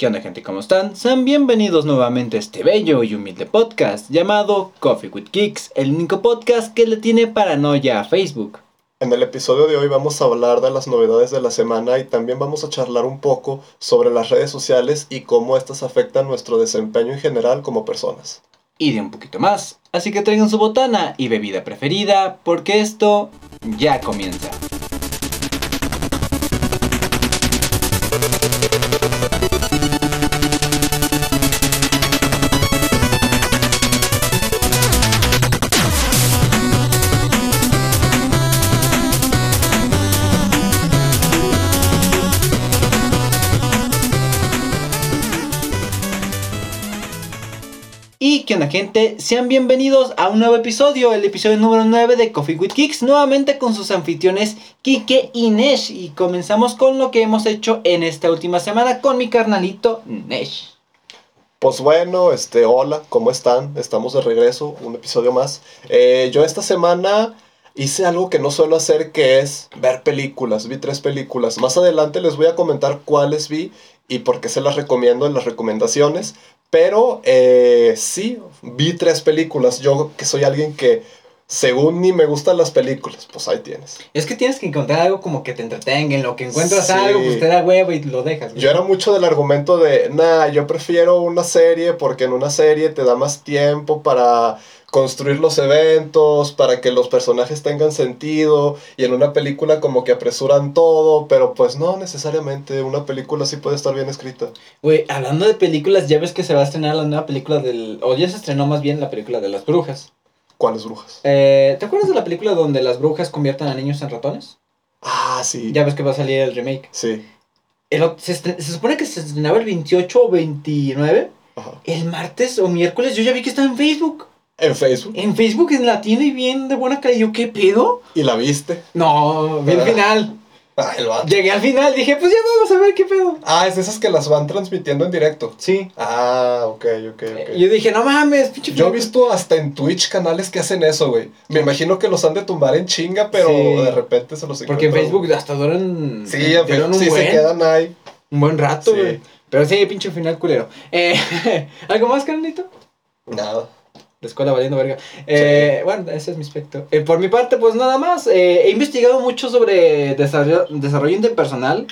¿Qué onda gente? ¿Cómo están? Sean bienvenidos nuevamente a este bello y humilde podcast llamado Coffee with Kicks, el único podcast que le tiene paranoia a Facebook. En el episodio de hoy vamos a hablar de las novedades de la semana y también vamos a charlar un poco sobre las redes sociales y cómo estas afectan nuestro desempeño en general como personas. Y de un poquito más, así que traigan su botana y bebida preferida porque esto ya comienza. Y onda gente, sean bienvenidos a un nuevo episodio, el episodio número 9 de Coffee with Kicks, nuevamente con sus anfitriones Kike y Nesh. Y comenzamos con lo que hemos hecho en esta última semana con mi carnalito Nesh. Pues bueno, este, hola, ¿cómo están? Estamos de regreso, un episodio más. Eh, yo esta semana hice algo que no suelo hacer, que es ver películas. Vi tres películas. Más adelante les voy a comentar cuáles vi y por qué se las recomiendo en las recomendaciones. Pero eh, sí, vi tres películas. Yo que soy alguien que según ni me gustan las películas, pues ahí tienes. Es que tienes que encontrar algo como que te entretenga, en lo que encuentras Sí. algo, pues te da huevo y lo dejas. güey. Yo era mucho del argumento de, nah, yo prefiero una serie porque en una serie te da más tiempo para construir los eventos, para que los personajes tengan sentido, y en una película como que apresuran todo, pero pues no necesariamente, una película sí puede estar bien escrita. Güey, hablando de películas, ya ves que se va a estrenar la nueva película del... O ya se estrenó más bien la película de las brujas. ¿Cuáles brujas? Eh, ¿Te acuerdas de la película donde las brujas convierten a niños en ratones? Ah, sí. Ya ves que va a salir el remake. Sí. El se, se supone que se estrenaba el 28 o 29. Ajá. El martes o miércoles yo ya vi que está en Facebook. En Facebook. En Facebook en latino y bien de buena calidad. Yo, ¿qué pedo? ¿Y la viste? No, vi el Ah. final. Ah, el vato. Llegué al final, dije, pues ya vamos a ver qué pedo. Ah, es de esas que las van transmitiendo en directo. Sí. Ah, ok, ok, ok. Yo dije, no mames, pinche Yo he película". visto hasta en Twitch canales que hacen eso, güey. Me imagino que los han de tumbar en chinga, pero Sí. de repente se los Porque en. Facebook hasta duran. Sí, en duran un sí se buen, quedan ahí. un buen rato, Sí. güey. Pero sí, pinche final culero. Eh, ¿Algo más, carnalito? Nada. La escuela valiendo verga. Eh, Bueno, ese es mi aspecto. Eh, por mi parte, pues nada más. eh, he investigado mucho sobre desarrollo, desarrollo interpersonal.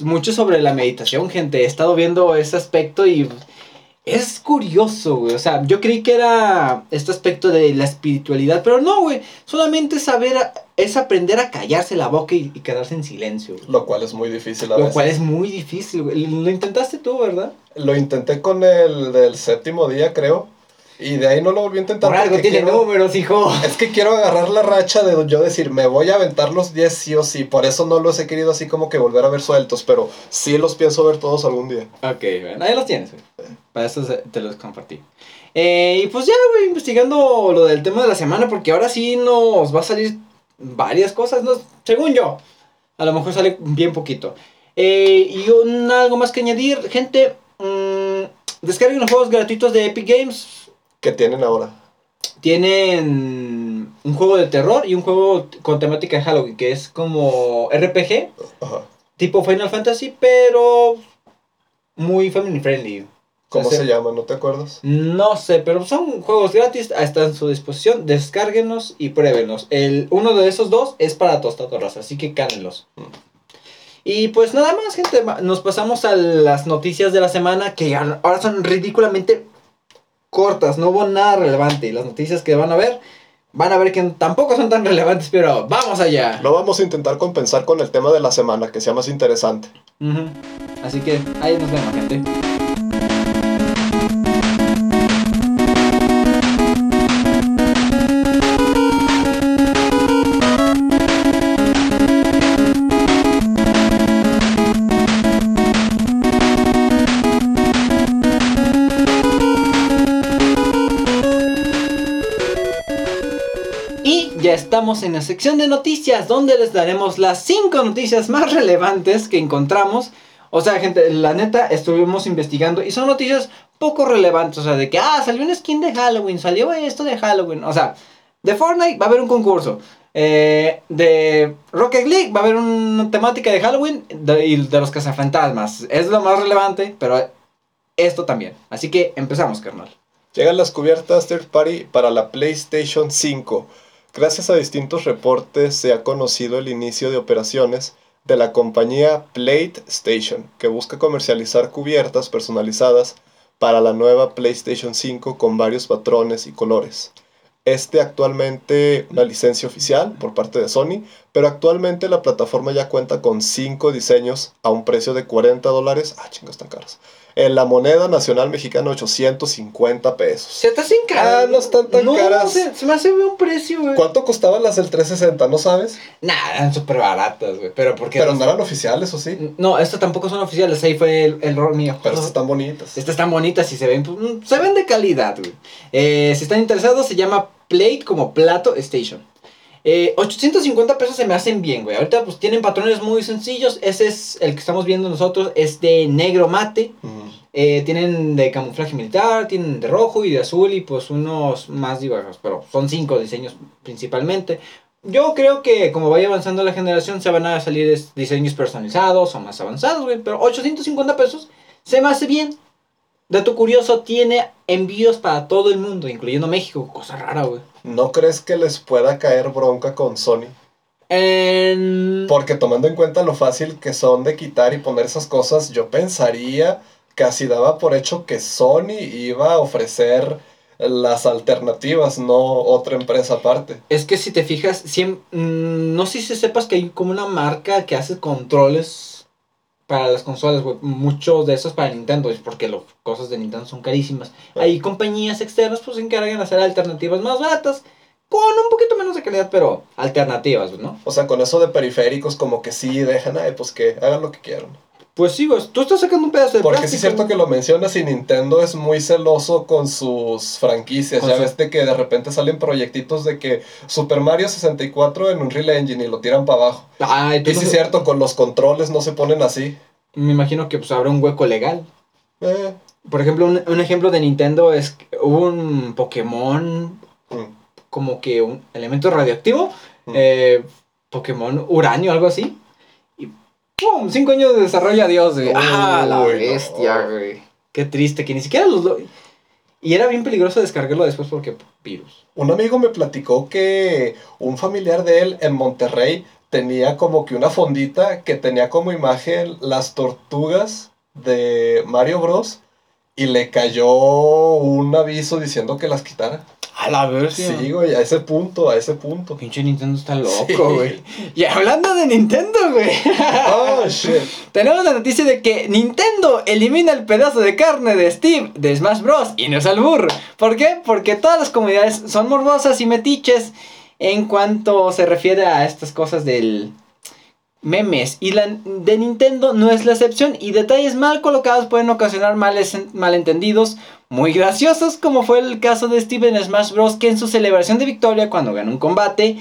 Mucho sobre la meditación, gente. He estado viendo ese aspecto y es curioso, güey. O sea, yo creí que era este aspecto de la espiritualidad, pero no, güey. Solamente saber a- es aprender a callarse la boca y, y quedarse en silencio. güey. Lo cual es muy difícil a Lo veces. cual es muy difícil, güey. Lo intentaste tú, ¿verdad? Lo intenté con el del séptimo día, creo. Y de ahí no lo volví a intentar. Por algo tiene quiero- números, hijo. Es que quiero agarrar la racha de yo decir, me voy a aventar los 10 sí o sí. Por eso no los he querido así como que volver a ver sueltos. Pero sí los pienso ver todos algún día. Ok, bueno, ahí los tienes, güey. Para eso te los compartí. Eh, y pues ya, güey, investigando lo del tema de la semana, porque ahora sí nos va a salir varias cosas, ¿no? según yo. A lo mejor sale bien poquito. Eh, y un, algo más que añadir, gente. mm, descarguen los juegos gratuitos de Epic Games. Que tienen ahora. Tienen un juego de terror y un juego con temática de Halloween, que es como RPG, Ajá. tipo Final Fantasy, pero muy family friendly. ¿Cómo O sea, se llama? ¿No te acuerdas? No sé, pero son juegos gratis, están a su disposición, descárguenlos y pruébenlos. El, uno de esos dos es para tostadoras, así que cánenlos. Mm. Y pues nada más, gente, nos pasamos a las noticias de la semana que ahora son ridículamente cortas, no hubo nada relevante. Y las noticias que van a ver, van a ver que tampoco son tan relevantes, pero vamos allá. Lo vamos a intentar compensar con el tema de la semana, que sea más interesante. Ujú. Así que ahí nos vemos, gente. Estamos en la sección de noticias donde les daremos las 5 noticias más relevantes que encontramos. O sea, gente, la neta estuvimos investigando y son noticias poco relevantes. O sea, de que, ah, salió un skin de Halloween, salió esto de Halloween. O sea, De Fortnite va a haber un concurso. Eh, de Rocket League va a haber una temática de Halloween y de los cazafantasmas. Es lo más relevante, pero esto también. Así que empezamos, carnal. Llegan las cubiertas third party para la PlayStation 5. Gracias a distintos reportes se ha conocido el inicio de operaciones de la compañía PlayStation, que busca comercializar cubiertas personalizadas para la nueva PlayStation 5 con varios patrones y colores. Este actualmente una licencia oficial por parte de Sony, pero actualmente la plataforma ya cuenta con 5 diseños a un precio de 40 dólares. Ah, chingos, están caros. En la moneda nacional mexicana, 850 pesos. Se te hacen Ah, no están tan no, caras. Se, se me hace un precio, güey. ¿Cuánto costaban las del 360? ¿No sabes? Nah, eran súper baratas, güey. Pero porque. Pero no eran oficiales, ¿o sí? No, estas tampoco son oficiales. Ahí fue el, el rol mío. Pero estas están bonitas. Estas están bonitas y se ven, pues, mm, se ven de calidad, güey. Eh, si están interesados, se llama Plate como plato station. Eh, 850 pesos se me hacen bien, güey. Ahorita pues tienen patrones muy sencillos. Ese es el que estamos viendo nosotros. Es de negro mate. Eh, tienen de camuflaje militar, tienen de rojo y de azul y pues unos más diversos. Pero son cinco diseños principalmente. Yo creo que como vaya avanzando la generación se van a salir diseños personalizados o más avanzados, güey. Pero 850 pesos se me hace bien. Dato curioso, tiene envíos para todo el mundo, incluyendo México. Cosa rara, güey. ¿No crees que les pueda caer bronca con Sony? En... Porque tomando en cuenta lo fácil que son de quitar y poner esas cosas, yo pensaría, casi daba por hecho que Sony iba a ofrecer las alternativas, no otra empresa aparte. Es que si te fijas, siem- mm, no sé si sepas que hay como una marca que hace controles para las consolas, güey. Muchos de esos para Nintendo, es porque las cosas de Nintendo son carísimas. Hay compañías externas pues se encargan de hacer alternativas más baratas, con un poquito menos de calidad, pero alternativas, ¿no? O sea, con eso de periféricos como que sí dejan, ay, pues que hagan lo que quieran. Pues sí, güey, tú estás sacando un pedazo de Porque sí plástico. es cierto que lo mencionas y Nintendo es muy celoso con sus franquicias. Con ya su- ves de que de repente salen proyectitos de que Super Mario 64 en Unreal Engine y lo tiran para abajo. Ay, tú Y no sí es cierto, con los controles no se ponen así. Me imagino que pues habrá un hueco legal. Eh, Por ejemplo, un, un ejemplo de Nintendo es que hubo un Pokémon mm, como que un elemento radioactivo, Mm. eh, Pokémon uranio, algo así. ¡Pum! Cinco años de desarrollo, adiós, güey. ¡Ah, la no. bestia, güey! Qué triste, que ni siquiera los... lo- Y era bien peligroso descargarlo después porque virus. Un amigo me platicó que un familiar de él en Monterrey tenía como que una fondita que tenía como imagen las tortugas de Mario Bros. Y le cayó un aviso diciendo que las quitara. A la bestia. Sí, güey, a ese punto, a ese punto. Pinche Nintendo está loco, Sí. güey. Y hablando de Nintendo, güey. Oh, shit. Tenemos la noticia de que Nintendo elimina el pedazo de carne de Steve de Smash Bros. Y no es al burro. ¿Por qué? Porque todas las comunidades son morbosas y metiches en cuanto se refiere a estas cosas del memes. Y la de Nintendo no es la excepción. Y detalles mal colocados pueden ocasionar males, malentendidos muy graciosos, como fue el caso de Steve en Smash Bros. que en su celebración de victoria cuando ganó un combate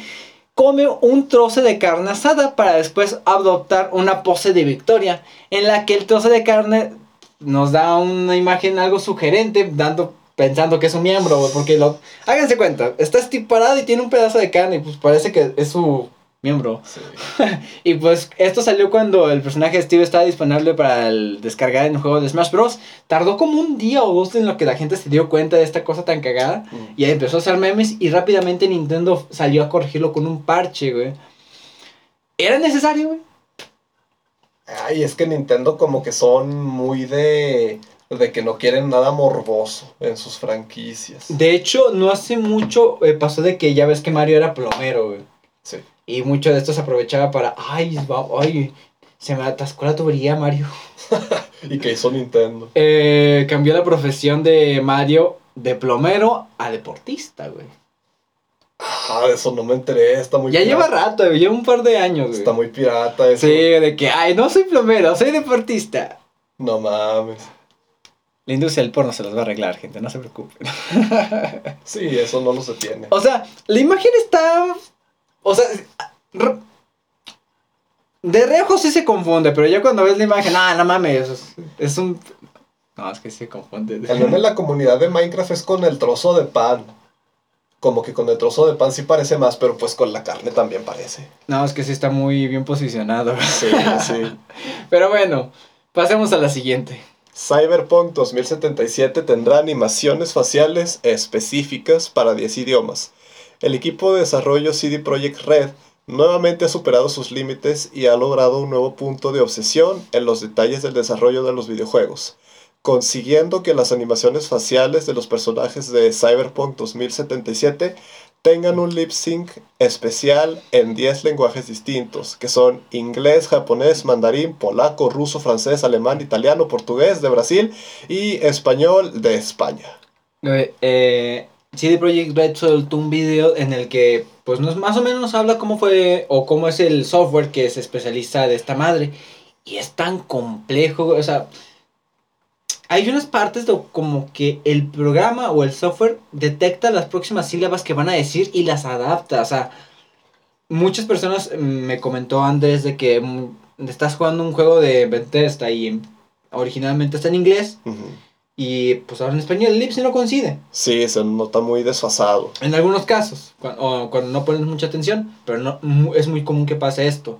come un trozo de carne asada para después adoptar una pose de victoria en la que el trozo de carne nos da una imagen algo sugerente dando pensando que es un miembro porque lo háganse cuenta está parado y tiene un pedazo de carne y pues parece que es su miembro Sí. y pues esto salió cuando el personaje de Steve estaba disponible para el descargar en el juego de Smash Bros. Tardó como un día o dos en lo que la gente se dio cuenta de esta cosa tan cagada. Mm. Y empezó a hacer memes y rápidamente Nintendo salió a corregirlo con un parche, güey. ¿Era necesario, güey? Ay, es que Nintendo como que son muy de, de que no quieren nada morboso en sus franquicias. De hecho, no hace mucho eh, pasó de que ya ves que Mario era plomero, güey. Sí. Y mucho de esto se aprovechaba para, ay, va- ay, se me atascó la tubería, Mario. ¿Y que hizo Nintendo? Eh, cambió la profesión de Mario de plomero a deportista, güey. Ah, eso no me enteré, está muy Ya lleva rato, güey, lleva un par de años, güey. Está muy pirata eso. Sí, de que, ay, no soy plomero, soy deportista. No mames. La industria del porno se los va a arreglar, gente, no se preocupen. Sí, eso no lo se tiene. O sea, la imagen está. O sea. De reojo sí se confunde, pero ya cuando ves la imagen, ah, no mames, es, es un. No, es que se confunde. El meme en la comunidad de Minecraft es con el trozo de pan. como que con el trozo de pan sí parece más, pero pues con la carne también parece. No, es que sí está muy bien posicionado. Sí, sí. Pero bueno, pasemos a la siguiente. Cyberpunk 2077 tendrá animaciones faciales específicas para 10 idiomas. El equipo de desarrollo CD Projekt Red nuevamente ha superado sus límites y ha logrado un nuevo punto de obsesión en los detalles del desarrollo de los videojuegos, consiguiendo que las animaciones faciales de los personajes de Cyberpunk 2077 tengan un lip sync especial en 10 lenguajes distintos, que son inglés, japonés, mandarín, polaco, ruso, francés, alemán, italiano, portugués de Brasil y español de España. Eh, eh, CD Projekt Red soltó un video en el que, pues, nos, más o menos nos habla cómo fue o cómo es el software que se especializa de esta madre. Y es tan complejo, o sea, hay unas partes de como que el programa o el software detecta las próximas sílabas que van a decir y las adapta. O sea, muchas personas mm, me comentó Andrés de que mm, estás jugando un juego de Bethesda y originalmente está en inglés. Y pues ahora en español el Lips no coincide. Sí, se nota muy desfasado. En algunos casos, cuando, o cuando no pones mucha atención, pero no, es muy común que pase esto.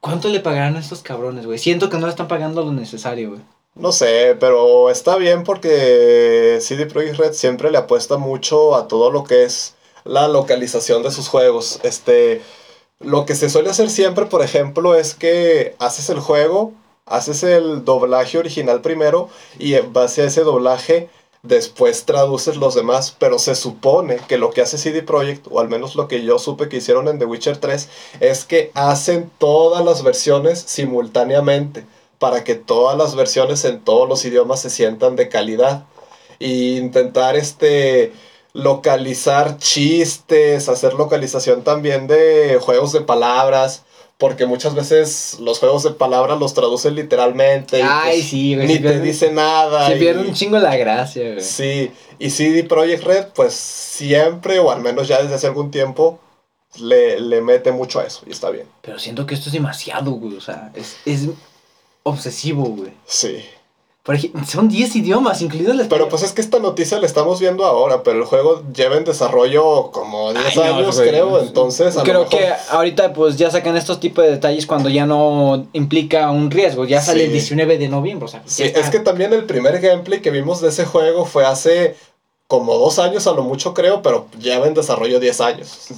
¿Cuánto le pagarán a estos cabrones, güey? Siento que no le están pagando lo necesario, güey. No sé, pero está bien porque CD Projekt Red siempre le apuesta mucho a todo lo que es la localización de sus juegos. Este, lo que se suele hacer siempre, por ejemplo, es que haces el juego haces el doblaje original primero y en base a ese doblaje después traduces los demás, pero se supone que lo que hace CD Projekt, o al menos lo que yo supe que hicieron en The Witcher 3, es que hacen todas las versiones simultáneamente, para que todas las versiones en todos los idiomas se sientan de calidad. Y intentar este localizar chistes, hacer localización también de juegos de palabras, porque muchas veces los juegos de palabras los traducen literalmente. Ay, pues sí, güey. Ni te dice nada. Se pierde un chingo la gracia, güey. Sí, y CD Projekt Red, pues siempre, o al menos ya desde hace algún tiempo, le, le mete mucho a eso, y está bien. Pero siento que esto es demasiado, güey. O sea, es, es obsesivo, güey. Sí son 10 idiomas, incluidos el Pero pues es que esta noticia la estamos viendo ahora, pero el juego lleva en desarrollo como 10 años, creo, entonces Creo que ahorita pues ya sacan estos tipos de detalles cuando ya no implica un riesgo, ya sale el 19 de noviembre, o sea, Sí, es que también el primer gameplay que vimos de ese juego fue hace como dos años a lo mucho creo, pero lleva en desarrollo 10 años.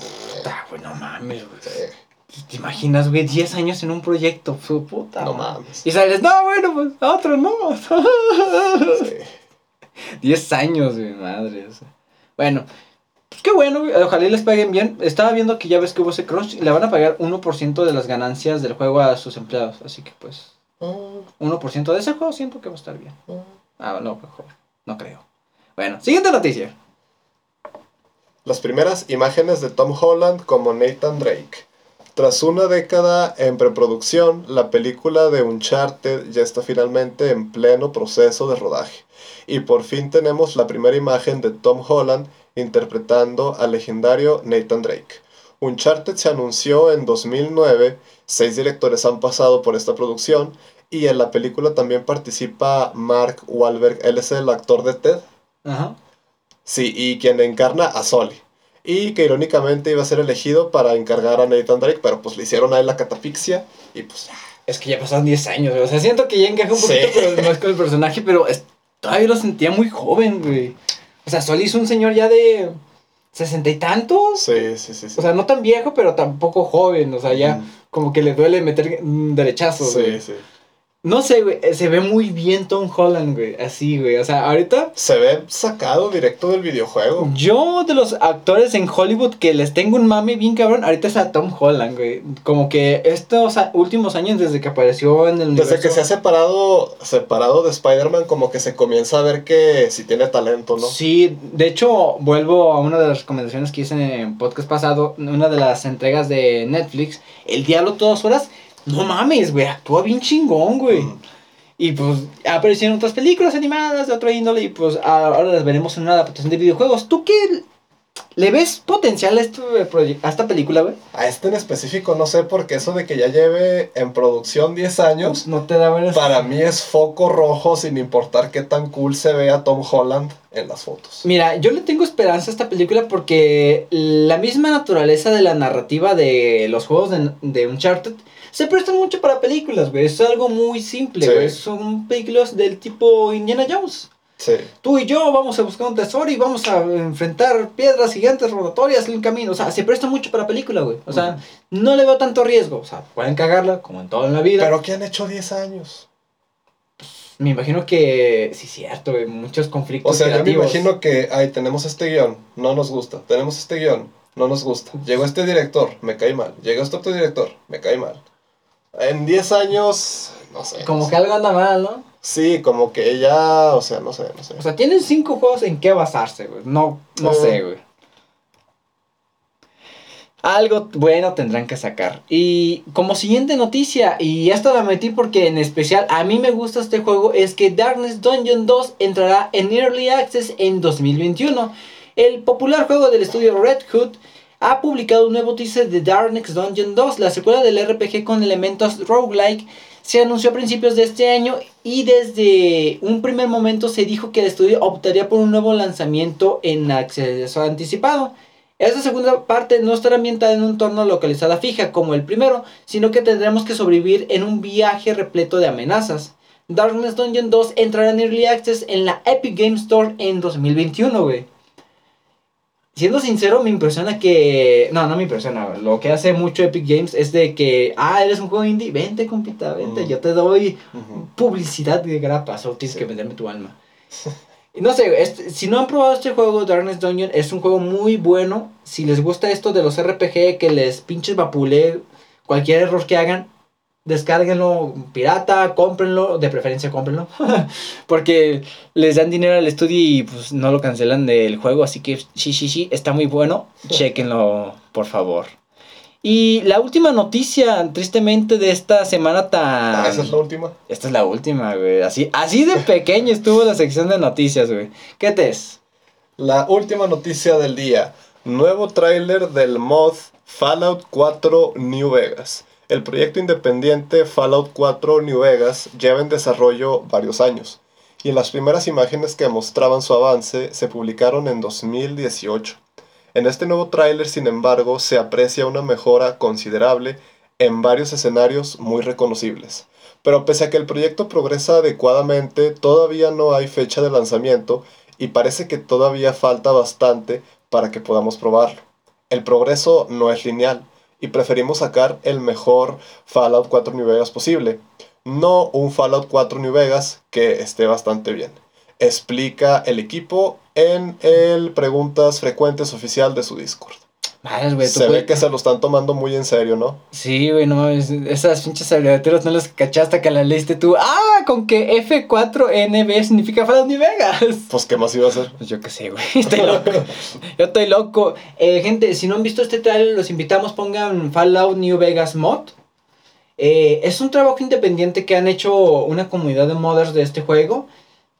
Ah, bueno, mames, güey. ¿Te imaginas, güey? 10 años en un proyecto, su puta. No mames. Y sales, no, bueno, pues otro no. sí. 10 años, güey, madre. Bueno, pues qué bueno, güey. Ojalá les paguen bien. Estaba viendo que ya ves que hubo ese crunch. Le van a pagar 1% de las ganancias del juego a sus empleados. Así que, pues, 1% de ese juego siento que va a estar bien. Ah, no, mejor. No creo. Bueno, siguiente noticia. Las primeras imágenes de Tom Holland como Nathan Drake. Tras una década en preproducción, la película de Uncharted ya está finalmente en pleno proceso de rodaje. Y por fin tenemos la primera imagen de Tom Holland interpretando al legendario Nathan Drake. Uncharted se anunció en 2009, seis directores han pasado por esta producción y en la película también participa Mark Wahlberg, él es el actor de Ted. Ajá. Sí, y quien encarna a Sully. Y que irónicamente iba a ser elegido para encargar a Nathan Drake, pero pues le hicieron a él la catafixia y pues... Es que ya pasaron 10 años, O sea, siento que ya encajó un poquito pero más con el personaje, pero todavía lo sentía muy joven, güey. O sea, Sol hizo un señor ya de sesenta y tantos. Sí, sí, sí, O sea, no tan viejo, pero tampoco joven. O sea, ya como que le duele meter un derechazo. Sí, sí. No sé, güey, se ve muy bien Tom Holland, güey, así, güey, o sea, ahorita... Se ve sacado directo del videojuego. Yo, de los actores en Hollywood que les tengo un mame bien cabrón, ahorita es a Tom Holland, güey. Como que estos últimos años desde que apareció en el Desde que se ha separado, separado de Spider-Man, como que se comienza a ver que si tiene talento, ¿no? Sí, de hecho, vuelvo a una de las recomendaciones que hice en el podcast pasado, una de las entregas de Netflix, El Diablo Todas Horas no mames, güey, actúa bien chingón, güey. Y pues aparecieron otras películas animadas de otra índole y pues ahora las veremos en una adaptación de videojuegos. ¿Tú qué ¿Le ves potencial a, este a esta película, güey? A este en específico no sé porque eso de que ya lleve en producción 10 años, No te da para mí es foco rojo sin importar qué tan cool se vea Tom Holland en las fotos. Mira, yo le tengo esperanza a esta película porque la misma naturaleza de la narrativa de los juegos de, de Uncharted se prestan mucho para películas, güey. Es algo muy simple, Sí. güey. Son películas del tipo Indiana Jones. Sí. Tú y yo vamos a buscar un tesoro y vamos a enfrentar piedras gigantes rotatorias en el camino. O sea, se presta mucho para película, güey. O sea, no le veo tanto riesgo. O sea, pueden cagarla, como en todo en la vida. Pero ¿qué han hecho 10 años? me imagino que, sí, cierto, güey. Muchos conflictos O sea, yo me creativos. imagino que, ay, tenemos este guion, no nos gusta. Tenemos este guion, no nos gusta. Llegó este director, me cae mal. Llegó este otro director, me cae mal. En 10 años, no sé. Como no que algo anda mal, ¿no? Sí, como que ya, o sea, no sé, no sé. O sea, tienen cinco juegos en qué basarse, güey. No, no Eh. sé, güey. Algo bueno tendrán que sacar. Y como siguiente noticia, y esta la metí porque en especial a mí me gusta este juego, es que Darkness Dungeon 2 entrará en Early Access en 2021. El popular juego del estudio Red Hood ha publicado un nuevo teaser de Darkness Dungeon 2, la secuela del RPG con elementos roguelike. Se anunció a principios de este año y desde un primer momento se dijo que el estudio optaría por un nuevo lanzamiento en acceso anticipado. Esta segunda parte no estará ambientada en un entorno localizada fija como el primero, sino que tendremos que sobrevivir en un viaje repleto de amenazas. Darkness Dungeon 2 entrará en Early Access en la Epic Game Store en 2021, güey. Siendo sincero, me impresiona que... No, no me impresiona. Lo que hace mucho Epic Games es de que... Ah, eres un juego indie. Vente, compita, vente. Yo te doy publicidad de grapa. Solo tienes Sí. que venderme tu alma. No sé, si no han probado este juego, Darkness Dungeon, es un juego muy bueno. Si les gusta esto de los RPG, que les pinches vapule cualquier error que hagan, descárguenlo pirata, cómprenlo, de preferencia cómprenlo. Porque les dan dinero al estudio y pues no lo cancelan del juego. Así que sí, sí, sí, está muy bueno. Chequenlo, por favor. Y la última noticia, tristemente, de esta semana tan... Ah, esa es la última. Esta es la última, güey. Así, así de pequeño estuvo la sección de noticias, güey. ¿Qué te es? La última noticia del día. Nuevo tráiler del mod Fallout 4 New Vegas. El proyecto independiente Fallout 4 New Vegas lleva en desarrollo varios años. Y en las primeras imágenes que mostraban su avance se publicaron en 2018. En este nuevo tráiler, sin embargo, se aprecia una mejora considerable en varios escenarios muy reconocibles. Pero pese a que el proyecto progresa adecuadamente, todavía no hay fecha de lanzamiento y parece que todavía falta bastante para que podamos probarlo. El progreso no es lineal y preferimos sacar el mejor Fallout 4 New Vegas posible, no un Fallout 4 New Vegas que esté bastante bien. Explica el equipo en el preguntas frecuentes oficial de su Discord. Madres, güey. tú Se ve que se lo están tomando muy en serio, ¿no? Sí, güey, no mames. Esas pinches abreviaturas no las cachaste hasta que las leíste tú. Ah, con que F4NB significa Fallout New Vegas. Pues qué más iba a hacer. Pues yo qué sé, güey. Estoy loco. Yo estoy loco. Eh, gente, si no han visto este trailer, los invitamos, pongan Fallout New Vegas Mod. Eh, es un trabajo independiente que han hecho una comunidad de modders de este juego.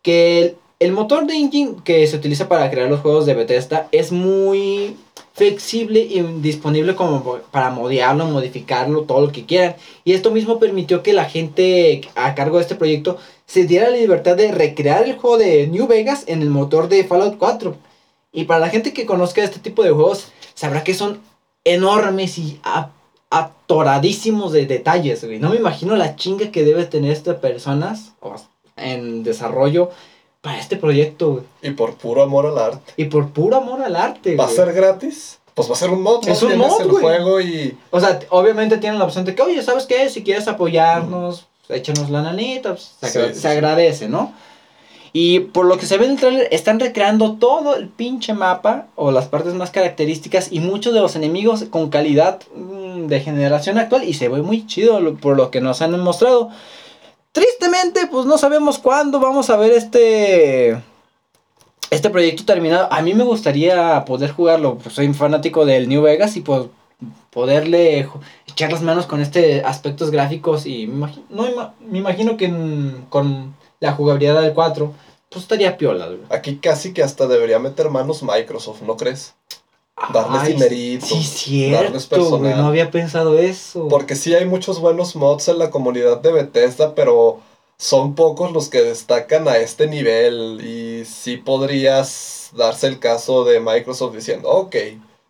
Que el, el motor de engine que se utiliza para crear los juegos de Bethesda es muy flexible y disponible como para modearlo, modificarlo, todo lo que quieran. Y esto mismo permitió que la gente a cargo de este proyecto se diera la libertad de recrear el juego de New Vegas en el motor de Fallout 4. Y para la gente que conozca este tipo de juegos, sabrá que son enormes y atoradísimos de detalles. No me imagino la chinga que debe tener estas personas en desarrollo para este proyecto, güey. Y por puro amor al arte. Y por puro amor al arte, ¿Va a ser gratis? Pues va a ser un mod, ¿no? Es un mod, el güey. juego y... O sea, obviamente tienen la opción de que, oye, ¿sabes qué? Si quieres apoyarnos, échanos la nanita, pues, se, agra- Sí, se sí. agradece, ¿no? Y por lo que se ve en el tráiler, están recreando todo el pinche mapa o las partes más características y muchos de los enemigos con calidad mm, de generación actual y se ve muy chido lo- por lo que nos han mostrado. Tristemente, pues no sabemos cuándo vamos a ver este este proyecto terminado. A mí me gustaría poder jugarlo, pues soy fanático del New Vegas y pues poderle echar las manos con este aspectos gráficos y me imagino, no, me imagino que en- con la jugabilidad del 4 pues estaría piola. Aquí casi que hasta debería meter manos Microsoft, ¿no crees? Darles Ay, dinerito. Sí, darles cierto, güey. personal. No había pensado eso. Porque sí hay muchos buenos mods en la comunidad de Bethesda, pero son pocos los que destacan a este nivel. Y sí podrías darse el caso de Microsoft diciendo, ok,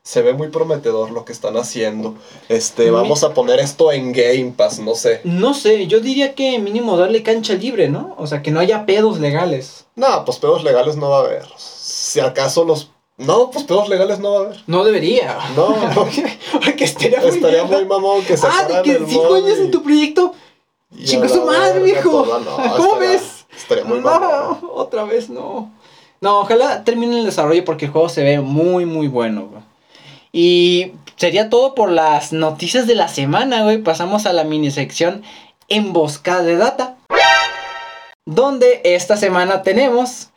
se ve muy prometedor lo que están haciendo. Este, vamos a poner esto en Game Pass, no sé. No sé, yo diría que mínimo darle cancha libre, ¿no? O sea, que no haya pedos legales. No, pues pedos legales no va a haber. Si acaso los... No, pues pedos legales no va a haber. No debería. No. Porque estaría muy Estaría muy mamón que Ah, sacaran de que cinco años y- en tu proyecto. la su madre, todo. No, ¿Cómo estaría- ves? Estaría muy mamón. No, otra vez no. No, ojalá termine el desarrollo porque el juego se ve muy, muy bueno, güey. Y sería todo por las noticias de la semana, güey. Pasamos a la mini sección Emboscada de Data. Donde esta semana tenemos.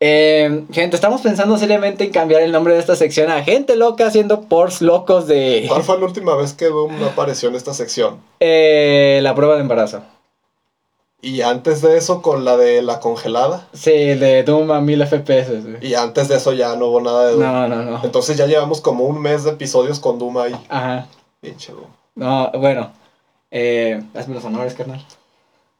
Eh, gente, estamos pensando seriamente en cambiar el nombre de esta sección a Gente Loca haciendo pors locos de ¿Cuál fue la última vez que Doom apareció en esta sección? eh, la prueba de embarazo. Y antes de eso con la de la congelada. Sí, de Doom a 1000 FPS. Y antes de eso ya no hubo nada de Doom. No, no, no. Entonces ya llevamos como un mes de episodios con Doom ahí. Ajá. Pinche Doom. No, bueno. Eh, hazme los honores, carnal.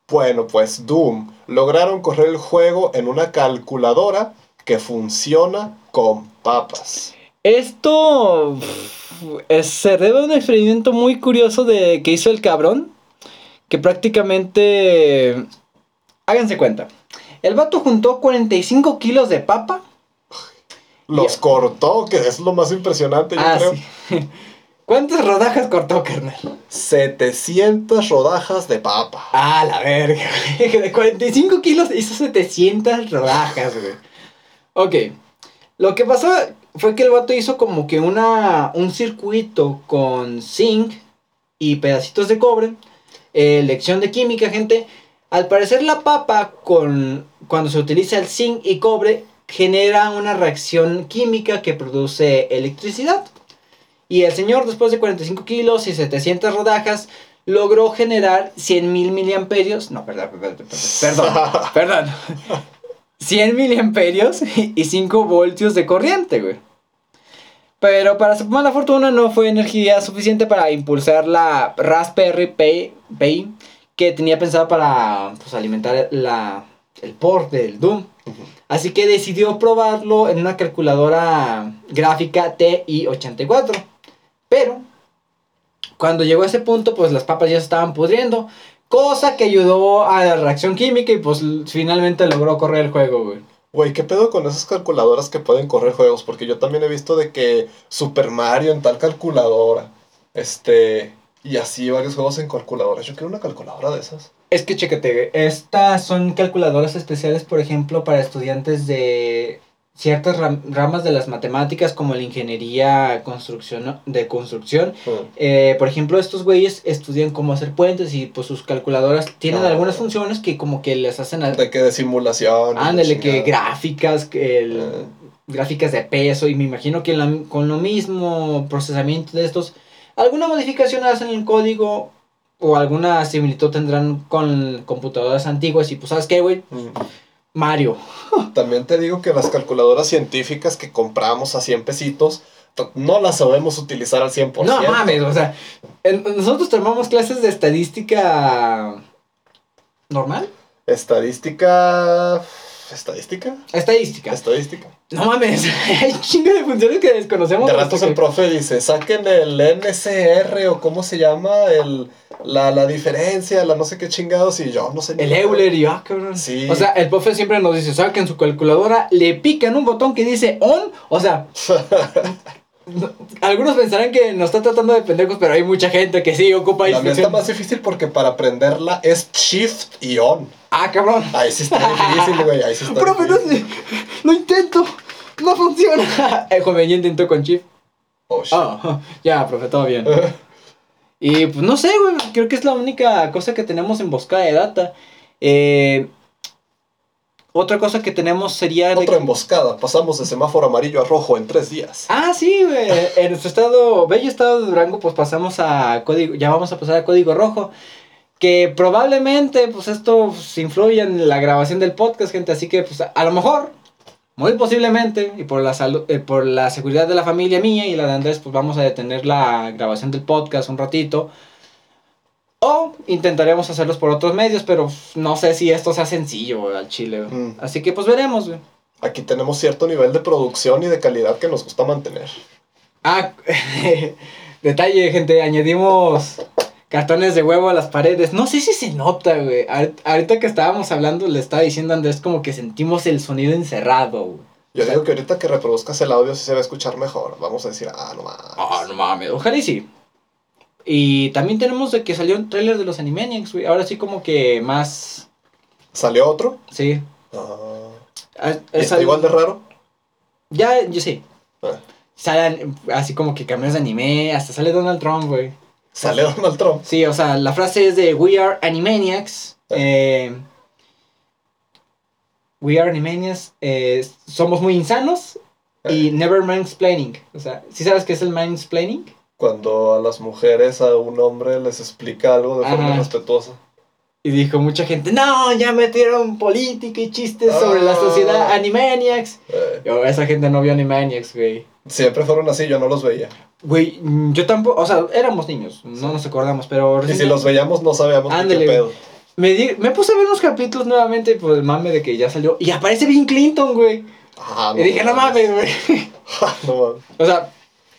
Bueno, pues Doom lograron correr el juego en una calculadora que funciona con papas. Esto es- se debe a un experimento muy curioso de que hizo el cabrón. Que prácticamente... Háganse cuenta. El vato juntó 45 kilos de papa. Los cortó, que es lo más impresionante, yo Ah, creo. sí. ¿Cuántas rodajas cortó, carnal? 700 rodajas de papa. Ah, la verga, güey. De 45 kilos hizo 700 rodajas, güey. Ok. Lo que pasó fue que el vato hizo como que una, un circuito con zinc y pedacitos de cobre. Eh, lección de química, gente. Al parecer la papa, con, cuando se utiliza el zinc y cobre, genera una reacción química que produce electricidad. Y el señor, después de 45 kilos y 700 rodajas, logró generar 100 mil miliamperios. No, perdón, perdón, perdón, perdón, perdón. 100 miliamperios y 5 voltios de corriente, güey. Pero para su mala fortuna no fue energía suficiente para impulsar la Raspberry Pi, Pi que tenía pensada para pues, alimentar la, el port del Doom. Así que decidió probarlo en una calculadora gráfica TI-84. Pero cuando llegó a ese punto, pues las papas ya se estaban pudriendo. Cosa que ayudó a la reacción química y pues finalmente logró correr el juego, güey. Güey, ¿qué pedo con esas calculadoras que pueden correr juegos? Porque yo también he visto de que Super Mario en tal calculadora. Este. Y así varios juegos en calculadoras. Yo quiero una calculadora de esas. Es que chécate, estas son calculadoras especiales, por ejemplo, para estudiantes de ciertas ram- ramas de las matemáticas como la ingeniería construcción, de construcción. Mm. Eh, por ejemplo, estos güeyes estudian cómo hacer puentes y pues sus calculadoras tienen Ah. algunas funciones que como que les hacen... De que de simulación. Ándale, que gráficas, que el- Eh. gráficas de peso y me imagino que la- con lo mismo procesamiento de estos, alguna modificación hacen en el código o alguna similitud tendrán con computadoras antiguas y pues sabes qué, güey, Mm. Mario. También te digo que las calculadoras científicas que compramos a 100 pesitos no las sabemos utilizar al 100%. No mames, o sea, nosotros tomamos clases de estadística normal, Estadística. ¿Estadística? estadística. Estadística. No mames, hay chingo de funciones que desconocemos. De ratos que- el profe dice, saquen el NCR o cómo se llama, el, la, la diferencia, la no sé qué chingados, y yo no sé El. Euler y yo, ah, cabrón. Sí. O sea, el profe siempre nos dice, saquen su calculadora, le pican un botón que dice on. O sea, no- algunos pensarán que nos está tratando de pendejos, pero hay mucha gente que sí ocupa La mía está más difícil porque para aprenderla es Shift y On. Ah, cabrón. Ahí sí está difícil, güey, ahí sí está Profe, no, intento, no funciona. El joven ya intentó con chip. Oh, shit. Ah, ya, profe, todo bien. Y pues no sé, güey, creo que es la única cosa que tenemos en Boscada de Data. Eh, otra cosa que tenemos sería... de- Otra emboscada, pasamos de semáforo amarillo a rojo en tres días. Ah, sí, güey. En nuestro estado, bello estado de Durango, pues pasamos a código, ya vamos a pasar a código rojo. Que probablemente, pues esto pues, influye en la grabación del podcast, gente. Así que, pues a, lo mejor, muy posiblemente, y por la, salud, eh, por la seguridad de la familia mía y la de Andrés, pues vamos a detener la grabación del podcast un ratito. O intentaremos hacerlos por otros medios, pero no sé si esto sea sencillo al chile. Mm. Así que pues veremos. güey. Aquí tenemos cierto nivel de producción y de calidad que nos gusta mantener. Ah, detalle, gente, añadimos cartones de huevo a las paredes. No sé si se nota, güey. Ahor- Ahorita que estábamos hablando, le estaba diciendo a Andrés como que sentimos el sonido encerrado, güey. Yo digo que ahorita que reproduzcas el audio sí se va a escuchar mejor. Vamos a decir, ah, no mames. Ah, no mames, ojalá y sí. Y también tenemos de que salió un tráiler de los Animaniacs, güey. Ahora sí como que más... ¿Salió otro? Sí. Ah. Ah, ¿Y es está algo- igual de raro? Ya, yo sí. Ah. Salen así como que cambios de anime, hasta sale Donald Trump, güey. Sale Donald Trump. Sí, o sea, la frase es de We are Animaniacs. eh, we are Animaniacs. eh, somos muy insanos. Y never mansplaining. O sea, ¿sí sabes qué es el mansplaining? Cuando a las mujeres, a un hombre les explica algo de forma Ajá. respetuosa. Y dijo mucha gente, no, ya metieron política y chistes sobre la Ah. sociedad Animaniacs. Eh, Yo, esa gente no vio Animaniacs, güey. Siempre fueron así, yo no los veía. Güey, mm, yo tampoco, o sea, éramos niños, no nos acordamos, pero... Y si los veíamos no sabíamos Ándale, qué pedo. Me, di- me puse a ver unos capítulos nuevamente por el mame de que ya salió. Y aparece Bill Clinton, güey. Ah, y dije, no mames, güey. no mames. O sea,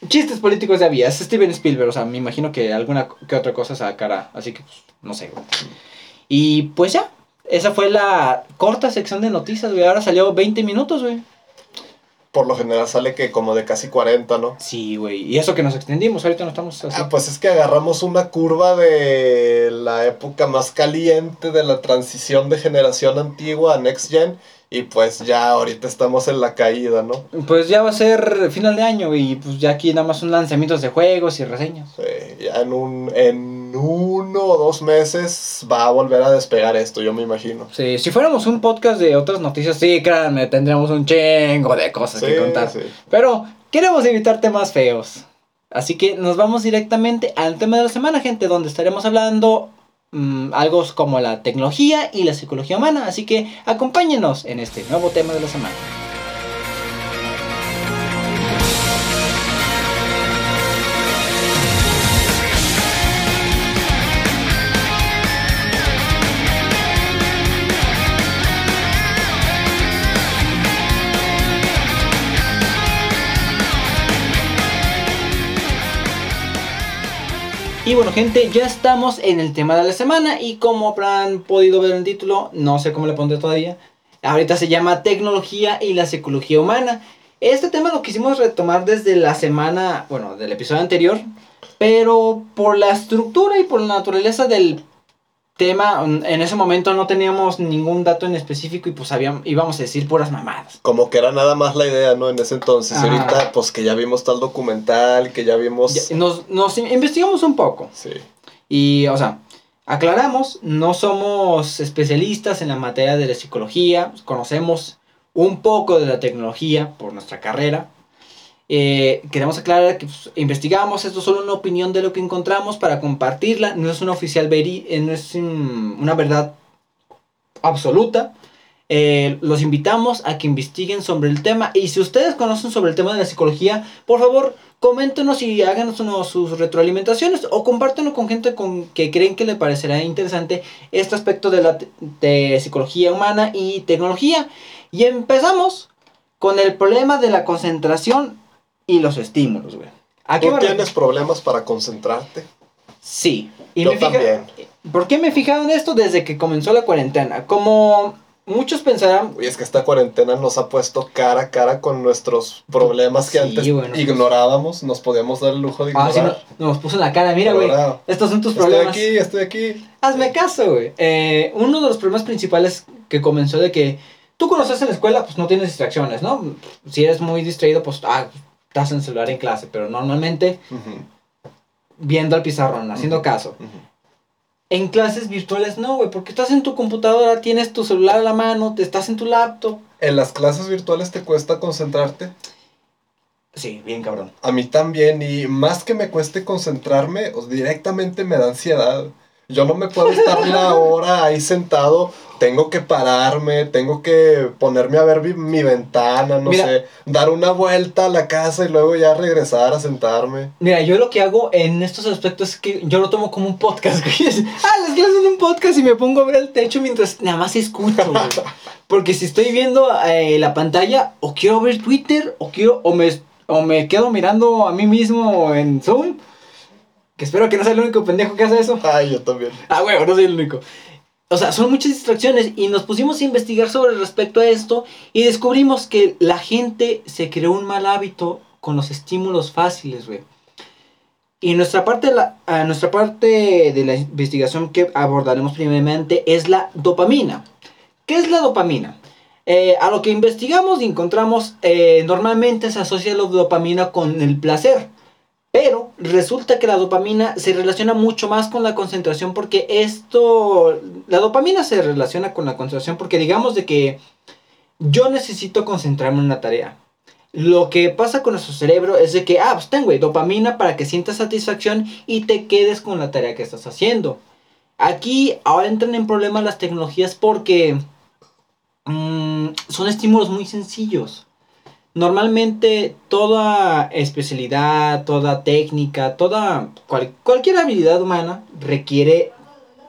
chistes políticos ya había. Es Steven Spielberg, o sea, me imagino que alguna que otra cosa sacará. Así que, pues, no sé, güey. Y pues ya. Esa fue la corta sección de noticias, güey. Ahora salió 20 minutos, güey. Por lo general sale que como de casi 40, ¿no? Sí, güey. Y eso que nos extendimos, ahorita no estamos así. Ah, pues es que agarramos una curva de la época más caliente de la transición de generación antigua a Next Gen. Y pues ya ahorita estamos en la caída, ¿no? Pues ya va a ser final de año. Y pues ya aquí nada más son lanzamientos de juegos y reseñas. Eh, ya en, un, en uno o dos meses va a volver a despegar esto, yo me imagino. Sí, si fuéramos un podcast de otras noticias, sí, créanme, tendríamos un chingo de cosas que contar. sí. Pero queremos evitar temas feos. Así que nos vamos directamente al tema de la semana, gente, donde estaremos hablando mm, algo como la tecnología y la psicología humana. Así que acompáñenos en este nuevo tema de la semana. Y bueno, gente, ya estamos en el tema de la semana y como habrán podido ver en el título, no sé cómo le pondré todavía, ahorita se llama Tecnología y la Psicología Humana. Este tema lo quisimos retomar desde la semana, bueno, del episodio anterior, pero por la estructura y por la naturaleza del tema, en ese momento no teníamos ningún dato en específico y pues habíamos, íbamos a decir puras mamadas. Como que era nada más la idea, ¿no? En ese entonces. Ajá. Ahorita, pues que ya vimos tal documental, que ya vimos... Ya- nos, nos investigamos un poco. Sí. Y, o sea, aclaramos, no somos especialistas en la materia de la psicología, conocemos un poco de la tecnología por nuestra carrera. Eh, queremos aclarar que pues, investigamos, esto es solo una opinión de lo que encontramos para compartirla, no es una oficial veri eh, no es un- una verdad absoluta. Eh, los invitamos a que investiguen sobre el tema y si ustedes conocen sobre el tema de la psicología, por favor, coméntenos y háganos sus retroalimentaciones o compártenlo con gente con que creen que le parecerá interesante este aspecto de la de psicología humana y tecnología. Y empezamos con el problema de la concentración y los estímulos, güey. ¿A qué ¿Tú tienes problemas para concentrarte? Sí. Y Yo me fija- también. ¿Por qué me he fijado en esto desde que comenzó la cuarentena? Como muchos pensarán, Y es que esta cuarentena nos ha puesto cara a cara con nuestros problemas que Sí, antes bueno. ignorábamos, nos podíamos dar el lujo de ah, ignorar. sí, no- nos puso en la cara, mira, güey, estos son tus Estoy problemas. aquí, estoy aquí. Hazme caso, güey. Eh, uno de los problemas principales que comenzó de que tú conoces en la escuela, pues no tienes distracciones, ¿no? Si eres muy distraído, pues ah, estás en el celular en clase, pero normalmente viendo al pizarrón, haciendo caso. ujú. En clases virtuales no, güey, porque estás en tu computadora, tienes tu celular a la mano, te estás en tu laptop. ¿En las clases virtuales te cuesta concentrarte? Sí, bien cabrón. A mí también, y más que me cueste concentrarme, directamente me da ansiedad. Yo no me puedo estar la hora ahí sentado. Tengo que pararme, tengo que ponerme a ver mi, mi ventana, no Mira. sé, dar una vuelta a la casa y luego ya regresar a sentarme. Mira, yo lo que hago en estos aspectos es que yo lo tomo como un podcast, güey. Ah, les clases en un podcast y me pongo a ver el techo mientras nada más escucho, güey. Porque si estoy viendo eh, la pantalla, o quiero ver Twitter, o quiero, o me, o me quedo mirando a mí mismo en Zoom. Que espero que no sea el único pendejo que hace eso. Ay, yo también. Ah, güey, no soy el único. O sea, son muchas distracciones y nos pusimos a investigar sobre respecto a esto y descubrimos que la gente se creó un mal hábito con los estímulos fáciles, güey. Y nuestra parte, de la, a nuestra parte de la investigación que abordaremos primeramente es la dopamina. ¿Qué es la dopamina? Eh, a lo que investigamos y encontramos, eh, normalmente se asocia la dopamina con el placer. Pero resulta que la dopamina se relaciona mucho más con la concentración porque esto, la dopamina se relaciona con la concentración porque digamos de que yo necesito concentrarme en una tarea. Lo que pasa con nuestro cerebro es de que, ah, pues ten, güey, dopamina para que sientas satisfacción y te quedes con la tarea que estás haciendo. Aquí ahora entran en problemas las tecnologías porque mm, son estímulos muy sencillos. Normalmente toda especialidad, toda técnica, toda cual- cualquier habilidad humana requiere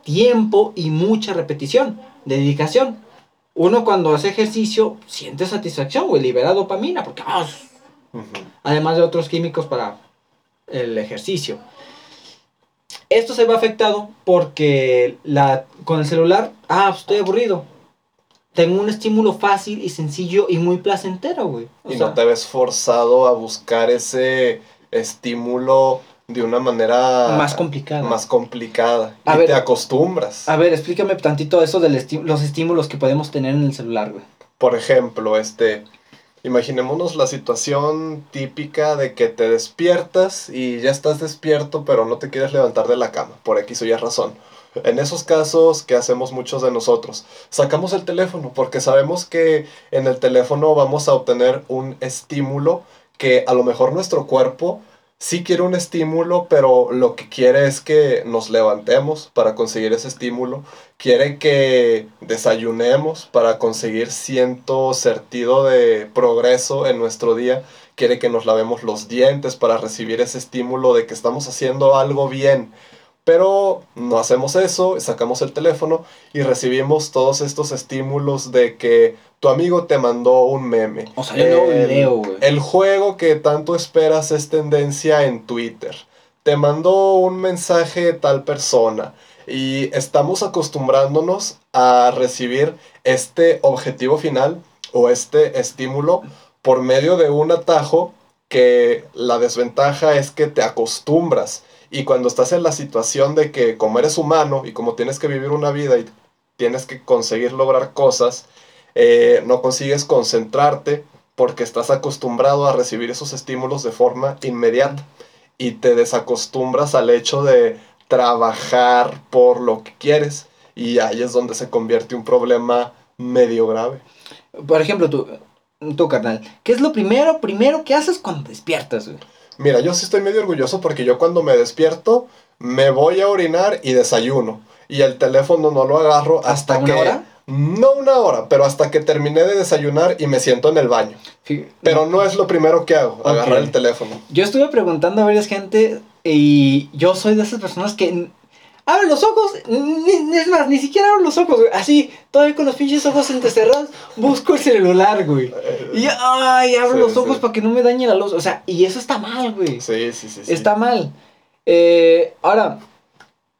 tiempo y mucha repetición, dedicación. Uno cuando hace ejercicio siente satisfacción, güey, libera dopamina, porque ah, además de otros químicos para el ejercicio. Esto se ve afectado porque la, con el celular, ah, estoy aburrido. Tengo un estímulo fácil y sencillo y muy placentero, güey. O Y sea, no te ves forzado a buscar ese estímulo de una manera más complicado. más complicada. A y ver. te acostumbras. A ver, explícame tantito eso de los estímulos que podemos tener en el celular, güey. Por ejemplo, este, imaginémonos la situación típica de que te despiertas y ya estás despierto, pero no te quieres levantar de la cama, por X o Y razón. En esos casos, ¿qué hacemos muchos de nosotros? Sacamos el teléfono porque sabemos que en el teléfono vamos a obtener un estímulo que a lo mejor nuestro cuerpo sí quiere un estímulo, pero lo que quiere es que nos levantemos para conseguir ese estímulo. Quiere que desayunemos para conseguir cierto sentido de progreso en nuestro día. Quiere que nos lavemos los dientes para recibir ese estímulo de que estamos haciendo algo bien. Pero no hacemos eso, sacamos el teléfono y recibimos todos estos estímulos de que tu amigo te mandó un meme. O sea, nuevo El- güey. El juego que tanto esperas es tendencia en Twitter. Te mandó un mensaje tal persona. Y estamos acostumbrándonos a recibir este objetivo final o este estímulo por medio de un atajo que la desventaja es que te acostumbras. Y cuando estás en la situación de que como eres humano y como tienes que vivir una vida y tienes que conseguir lograr cosas, eh, no consigues concentrarte porque estás acostumbrado a recibir esos estímulos de forma inmediata y te desacostumbras al hecho de trabajar por lo que quieres y ahí es donde se convierte un problema medio grave. Por ejemplo, tú, tú, carnal, ¿qué es lo primero, primero que haces cuando despiertas? Mira, yo sí estoy medio orgulloso porque yo cuando me despierto me voy a orinar y desayuno y el teléfono no lo agarro hasta, ¿Hasta una que hora? no una hora, pero hasta que terminé de desayunar y me siento en el baño. Fí- Pero no es lo primero que hago, agarrar el teléfono. Yo estuve preguntando a varias gente y yo soy de esas personas que abren los ojos, ni, es más, ni siquiera abro los ojos, güey. Así, todavía con los pinches ojos entrecerrados, busco el celular, güey. Y ay, abro Sí, los ojos sí. para que no me dañe la luz. O sea, y eso está mal, güey. Sí, sí, sí. sí. Está mal. Eh, ahora,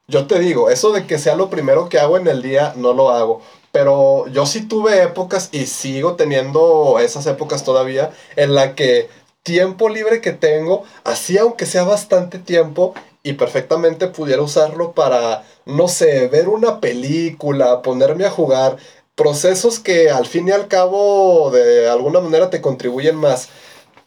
Yo te digo, eso de que sea lo primero que hago en el día, no lo hago. Pero yo sí tuve épocas y sigo teniendo esas épocas todavía en la que tiempo libre que tengo, así aunque sea bastante tiempo y perfectamente pudiera usarlo para, no sé, ver una película, ponerme a jugar, procesos que al fin y al cabo de alguna manera te contribuyen más.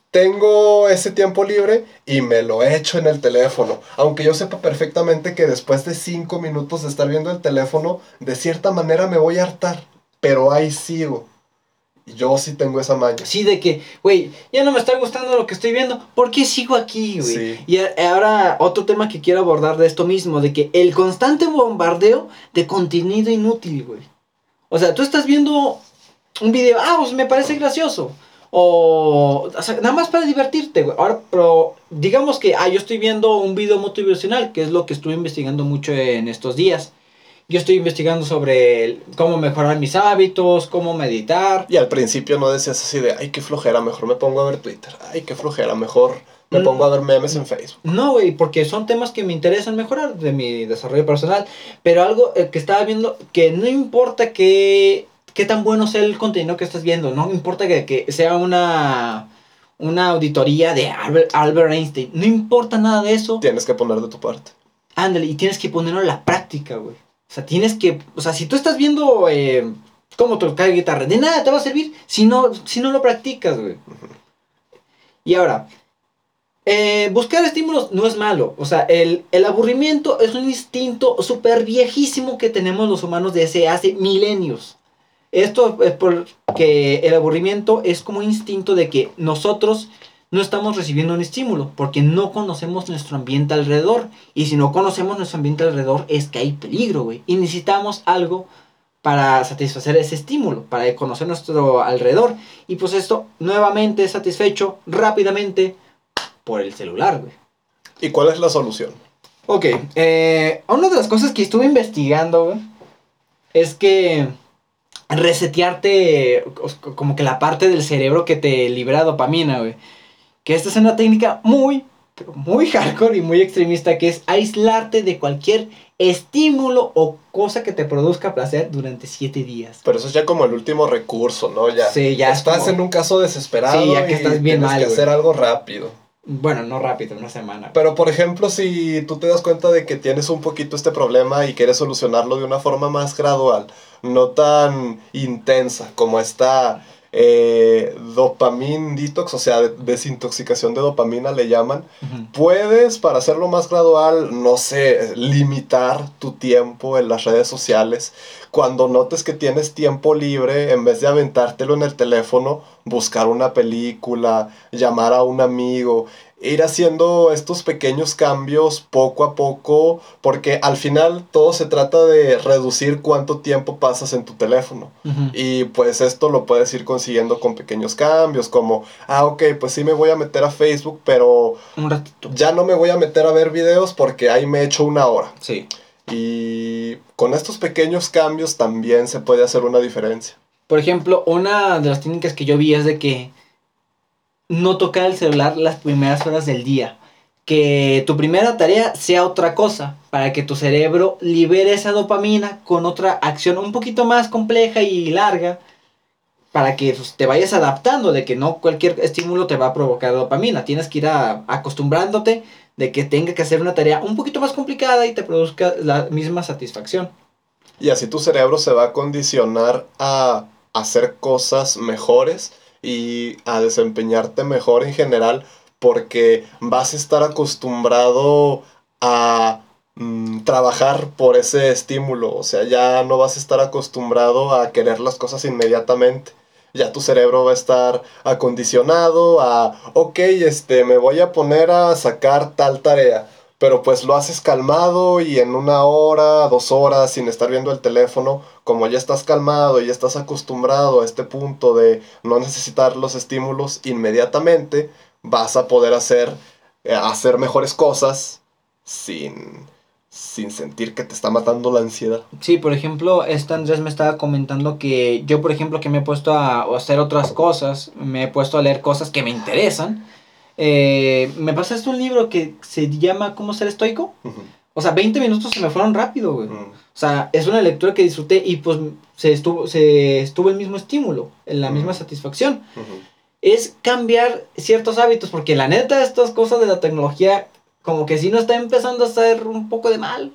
Tengo ese tiempo libre y me lo echo en el teléfono. Aunque yo sepa perfectamente que después de cinco minutos de estar viendo el teléfono, de cierta manera me voy a hartar. Pero ahí sigo. Yo sí tengo esa maña. Sí, de que, güey, ya no me está gustando lo que estoy viendo, ¿por qué sigo aquí, güey? Sí. Y ahora otro tema que quiero abordar de esto mismo, de que el constante bombardeo de contenido inútil, güey. O sea, tú estás viendo un video, ah, pues me parece gracioso. O, o sea, nada más para divertirte, güey. Ahora, pero digamos que, ah, yo estoy viendo un video motivacional, que es lo que estuve investigando mucho en estos días. Yo estoy investigando sobre el- cómo mejorar mis hábitos, cómo meditar. Y al principio no decías así de, ay, qué flojera, mejor me pongo a ver Twitter. Ay, qué flojera, mejor me Mm. pongo a ver memes en Facebook. No, güey, porque son temas que me interesan mejorar de mi desarrollo personal. Pero algo eh, que estaba viendo, que no importa que, qué tan bueno sea el contenido que estás viendo, no importa que, que sea una, una auditoría de Albert, Albert Einstein, no importa nada de eso, Tienes que poner de tu parte. ándale, y tienes que ponerlo a la práctica, güey. O sea, tienes que, o sea, si tú estás viendo eh, cómo tocar guitarra, de nada te va a servir si no, si no lo practicas, güey. Y ahora, eh, buscar estímulos no es malo. O sea, el, el aburrimiento es un instinto súper viejísimo que tenemos los humanos desde hace milenios. Esto es porque el aburrimiento es como un instinto de que nosotros no estamos recibiendo un estímulo porque no conocemos nuestro ambiente alrededor. Y si no conocemos nuestro ambiente alrededor es que hay peligro, güey. Y necesitamos algo para satisfacer ese estímulo, para conocer nuestro alrededor. Y pues esto nuevamente es satisfecho rápidamente por el celular, güey. ¿Y cuál es la solución? Ok, eh, una de las cosas que estuve investigando, güey, es que resetearte co- como que la parte del cerebro que te libera dopamina, güey. Que esta es una técnica muy, pero muy hardcore y muy extremista, que es aislarte de cualquier estímulo o cosa que te produzca placer durante siete días. Pero eso es ya como el último recurso, ¿no? Ya. Sí, ya es Estás como- en un caso desesperado Sí, ya que y estás bien tienes mal, que güey. hacer algo rápido. Bueno, no rápido, una semana. Pero por ejemplo, si tú te das cuenta de que tienes un poquito este problema y quieres solucionarlo de una forma más gradual, no tan intensa como esta eh, dopamine detox, o sea, de- desintoxicación de dopamina le llaman, puedes para hacerlo más gradual, no sé, limitar tu tiempo en las redes sociales. Cuando notes que tienes tiempo libre, en vez de aventártelo en el teléfono, buscar una película, llamar a un amigo, ir haciendo estos pequeños cambios poco a poco, porque al final todo se trata de reducir cuánto tiempo pasas en tu teléfono. Y pues esto lo puedes ir consiguiendo con pequeños cambios, como, ah, ok, pues sí me voy a meter a Facebook, pero Un ratito. ya no me voy a meter a ver videos porque ahí me echo una hora. Sí. Y con estos pequeños cambios también se puede hacer una diferencia. Por ejemplo, una de las técnicas que yo vi es de que no tocar el celular las primeras horas del día. Que tu primera tarea sea otra cosa, para que tu cerebro libere esa dopamina con otra acción un poquito más compleja y larga, para que pues, te vayas adaptando de que no cualquier estímulo te va a provocar dopamina. Tienes que ir acostumbrándote de que tenga que hacer una tarea un poquito más complicada y te produzca la misma satisfacción. Y así tu cerebro se va a condicionar a hacer cosas mejores y a desempeñarte mejor en general porque vas a estar acostumbrado a mm, trabajar por ese estímulo. O sea, ya no vas a estar acostumbrado a querer las cosas inmediatamente. Ya tu cerebro va a estar acondicionado a, ok, este, me voy a poner a sacar tal tarea pero pues lo haces calmado y en una hora, dos horas, sin estar viendo el teléfono, como ya estás calmado y estás acostumbrado a este punto de no necesitar los estímulos inmediatamente, vas a poder hacer, eh, hacer mejores cosas sin, sin sentir que te está matando la ansiedad. Sí, por ejemplo, esta Andrés me estaba comentando que yo, por ejemplo, que me he puesto a hacer otras cosas, me he puesto a leer cosas que me interesan. Eh, me pasaste un libro que se llama ¿Cómo ser estoico? O sea, 20 minutos se me fueron rápido, güey. O sea, es una lectura que disfruté y pues se estuvo, se estuvo el mismo estímulo, en la misma satisfacción. Es cambiar ciertos hábitos, porque la neta, estas cosas de la tecnología, como que sí nos está empezando a hacer un poco de mal.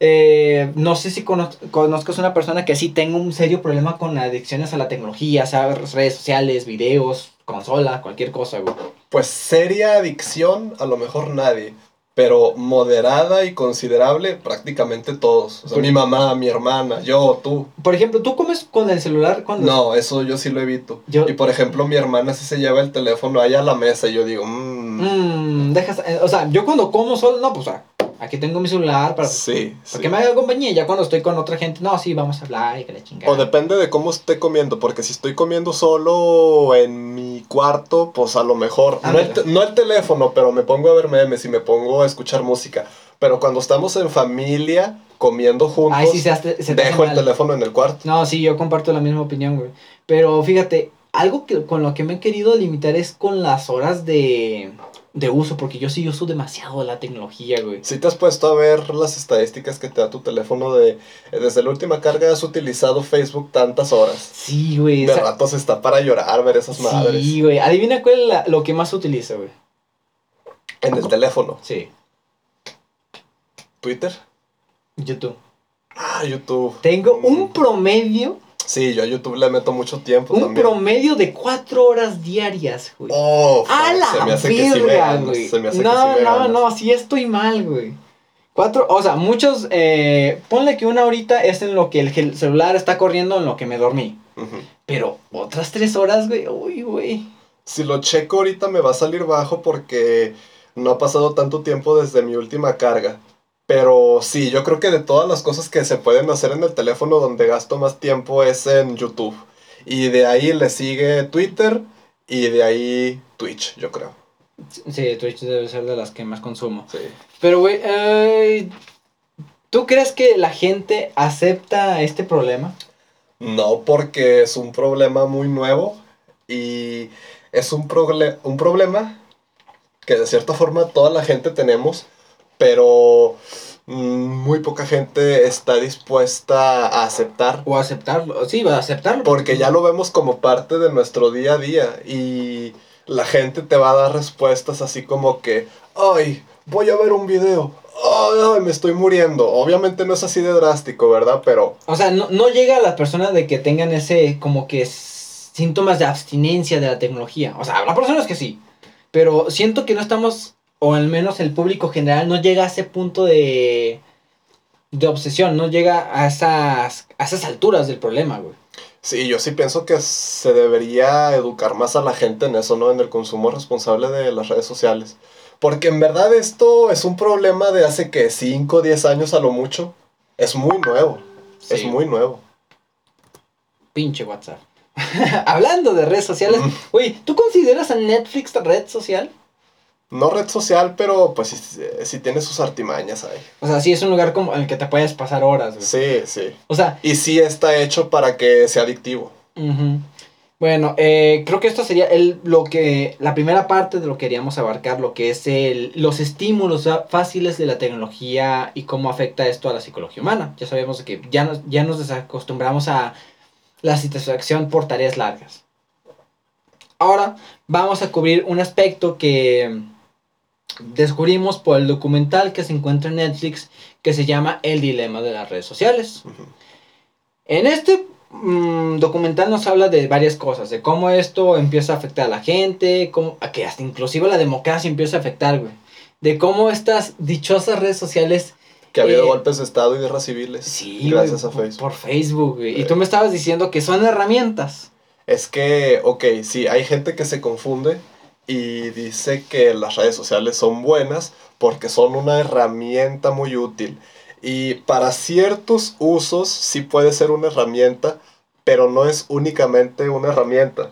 Eh, no sé si cono- conozcas una persona que sí tenga un serio problema con adicciones a la tecnología, ¿sabes? Redes sociales, videos, consola, cualquier cosa, güey. Pues seria adicción, a lo mejor nadie. pero moderada y considerable prácticamente todos. O sea, Por- mi mamá, mi hermana, yo, tú. Por ejemplo, ¿tú comes con el celular cuando... No, eso yo sí lo evito. Yo- Y por ejemplo, mi hermana sí se lleva el teléfono ahí a la mesa y yo digo, mmm, Mmm, dejas... eh, O sea, yo cuando como solo, no, pues, ah, aquí tengo mi celular para... sí, Para sí. que me haga compañía, ya cuando estoy con otra gente, no, sí, vamos a hablar y que la chingada. O depende de cómo esté comiendo, porque si estoy comiendo solo en mi cuarto, pues a lo mejor, no el, no el teléfono, pero me pongo a ver memes y me pongo a escuchar música. Pero cuando estamos en familia, comiendo juntos, Ay, sí, se, hace- se dejo el mal. teléfono en el cuarto. No, sí, yo comparto la misma opinión, güey. Pero fíjate, algo que con lo que me he querido limitar es con las horas de, de uso, porque yo sí uso demasiado la tecnología, güey. Si te has puesto a ver las estadísticas que te da tu teléfono de desde la última carga has utilizado Facebook tantas horas. Sí, güey. De esa- ratos está para llorar ver esas madres. Sí, güey. Adivina cuál es la- lo que más utilizo, güey. En el teléfono. Sí, Twitter. YouTube. Ah, YouTube. Tengo Mm. un promedio, Sí, yo a YouTube le meto mucho tiempo un también. promedio de cuatro horas diarias, güey. Oh, ¡A la se me hace que sí me verga, ganas, güey! se me hace que No, sí me no, ganas. no, sí estoy mal, güey. Cuatro, o sea, muchos, eh, ponle que una horita es en lo que el celular está corriendo en lo que me dormí. Pero otras tres horas, güey, uy, güey. Si lo checo ahorita me va a salir bajo porque no ha pasado tanto tiempo desde mi última carga. Pero sí, yo creo que de todas las cosas que se pueden hacer en el teléfono donde gasto más tiempo es en YouTube. Y de ahí le sigue Twitter y de ahí Twitch, yo creo. Sí, Twitch debe ser de las que más consumo. Sí. Pero, güey, eh, ¿tú crees que la gente acepta este problema? No, porque es un problema muy nuevo y es un, un problema que de cierta forma toda la gente tenemos, pero mm, muy poca gente está dispuesta a aceptar O aceptarlo, sí, va a aceptarlo. porque ya lo vemos como parte de nuestro día a día y la gente te va a dar respuestas así como que, ay, voy a ver un video, ay, ay, me estoy muriendo. Obviamente no es así de drástico, ¿verdad? Pero O sea, no, no llega a las personas de que tengan ese, como que síntomas de abstinencia de la tecnología. O sea, habrá personas que sí. Pero siento que no estamos, o al menos el público general, no llega a ese punto de, de obsesión, no llega a esas, a esas alturas del problema, güey. Sí, yo sí pienso que se debería educar más a la gente en eso, ¿no? En el consumo responsable de las redes sociales. Porque en verdad esto es un problema de hace que 5 o 10 años a lo mucho. Es muy nuevo. Es muy nuevo. Pinche WhatsApp. Hablando de redes sociales, güey, ¿tú consideras a Netflix red social? No red social, pero pues sí, sí tiene sus artimañas ahí. O sea, sí es un lugar como en el que te puedes pasar horas, güey. Sí, sí. O sea, Y sí está hecho para que sea adictivo. Bueno, eh, creo que esto sería el, lo que, la primera parte de lo que queríamos abarcar, lo que es el, los estímulos fáciles de la tecnología y cómo afecta esto a la psicología humana. Ya sabemos que ya nos, ya nos desacostumbramos a la satisfacción por tareas largas. Ahora vamos a cubrir un aspecto que descubrimos por el documental que se encuentra en Netflix que se llama El dilema de las redes sociales. Ujú. En este mm, documental nos habla de varias cosas, de cómo esto empieza a afectar a la gente, cómo, a que hasta inclusive la democracia empieza a afectar, güey. De cómo estas dichosas redes sociales... Que ha habido Eh, golpes de Estado y guerras civiles. Sí, gracias güey, a Facebook. Por Facebook, güey. Y Eh. tú me estabas diciendo que son herramientas. Es que, ok, sí, hay gente que se confunde y dice que las redes sociales son buenas porque son una herramienta muy útil. Y para ciertos usos sí puede ser una herramienta, pero no es únicamente una herramienta.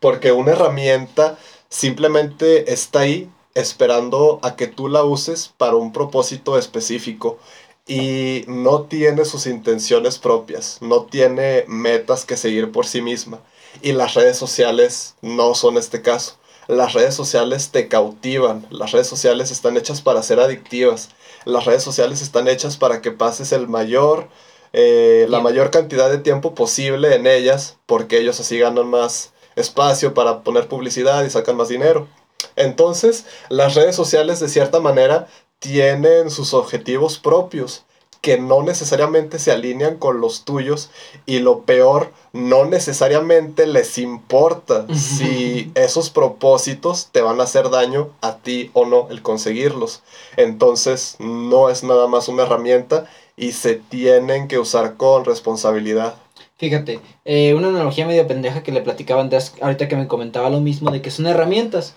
Porque una herramienta simplemente está ahí esperando a que tú la uses para un propósito específico y no tiene sus intenciones propias, no tiene metas que seguir por sí misma. Y las redes sociales no son este caso. Las redes sociales te cautivan, las redes sociales están hechas para ser adictivas, las redes sociales están hechas para que pases el mayor, eh, la mayor cantidad de tiempo posible en ellas, porque ellos así ganan más espacio para poner publicidad y sacan más dinero. Entonces, las redes sociales de cierta manera tienen sus objetivos propios, que no necesariamente se alinean con los tuyos y lo peor, no necesariamente les importa si esos propósitos te van a hacer daño a ti o no el conseguirlos. Entonces no es nada más una herramienta y se tienen que usar con responsabilidad. Fíjate, eh, una analogía medio pendeja que le platicaba antes, ahorita que me comentaba lo mismo, de que son herramientas.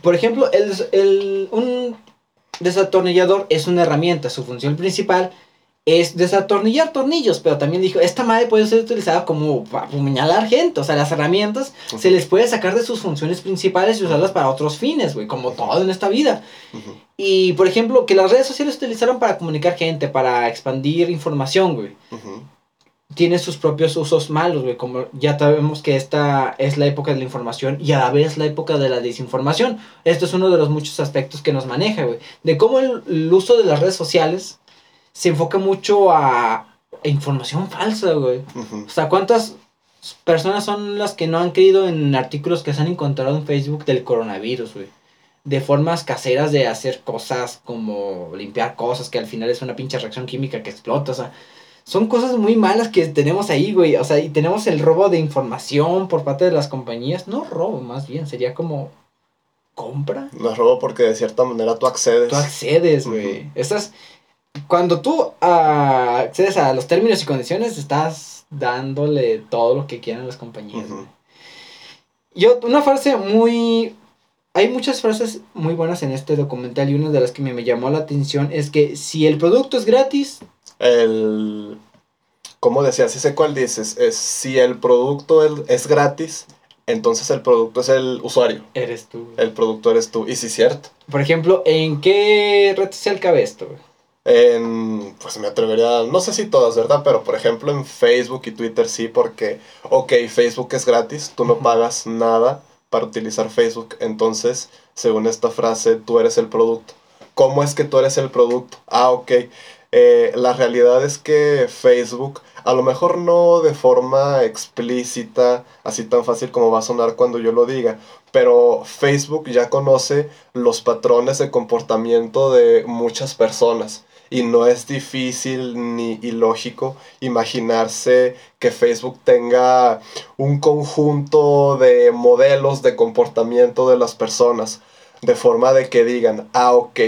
Por ejemplo, el, el, un desatornillador es una herramienta, su función principal es desatornillar tornillos, pero también dijo, esta madre puede ser utilizada como para puñalar gente, o sea, las herramientas se les puede sacar de sus funciones principales y usarlas para otros fines, güey, como todo en esta vida. Y, por ejemplo, que las redes sociales se utilizaron para comunicar gente, para expandir información, güey. Tiene sus propios usos malos, güey, como ya sabemos que esta es la época de la información y a la vez la época de la desinformación. Esto es uno de los muchos aspectos que nos maneja, güey. De cómo el uso de las redes sociales se enfoca mucho a, información falsa, güey. O sea, ¿cuántas personas son las que no han creído en artículos que se han encontrado en Facebook del coronavirus, güey? De formas caseras de hacer cosas como limpiar cosas, que al final es una pinche reacción química que explota, o sea. Son cosas muy malas que tenemos ahí, güey. O sea, y tenemos el robo de información por parte de las compañías. No robo, más bien, sería como compra. No es robo porque de cierta manera tú accedes. Tú accedes, güey. Estas cuando tú ah, accedes a los términos y condiciones, estás dándole todo lo que quieran las compañías. Yo, una frase muy... Hay muchas frases muy buenas en este documental y una de las que me, llamó la atención es que si el producto es gratis... El... ¿Cómo decías? Sí sé cuál dices. Es, si el producto es, gratis, entonces el producto es el usuario. Eres tú. El producto eres tú. Y sí, cierto. Por ejemplo, ¿en qué red social cabe esto? En, pues me atrevería, no sé si todas, ¿verdad? Pero por ejemplo en Facebook y Twitter sí, porque, ok, Facebook es gratis, tú no pagas nada para utilizar Facebook, entonces, según esta frase, tú eres el producto. ¿Cómo es que tú eres el producto? Ah, ok. Eh, la realidad es que Facebook, a lo mejor no de forma explícita, así tan fácil como va a sonar cuando yo lo diga, pero Facebook ya conoce los patrones de comportamiento de muchas personas y no es difícil ni ilógico imaginarse que Facebook tenga un conjunto de modelos de comportamiento de las personas, de forma de que digan, ah, ok,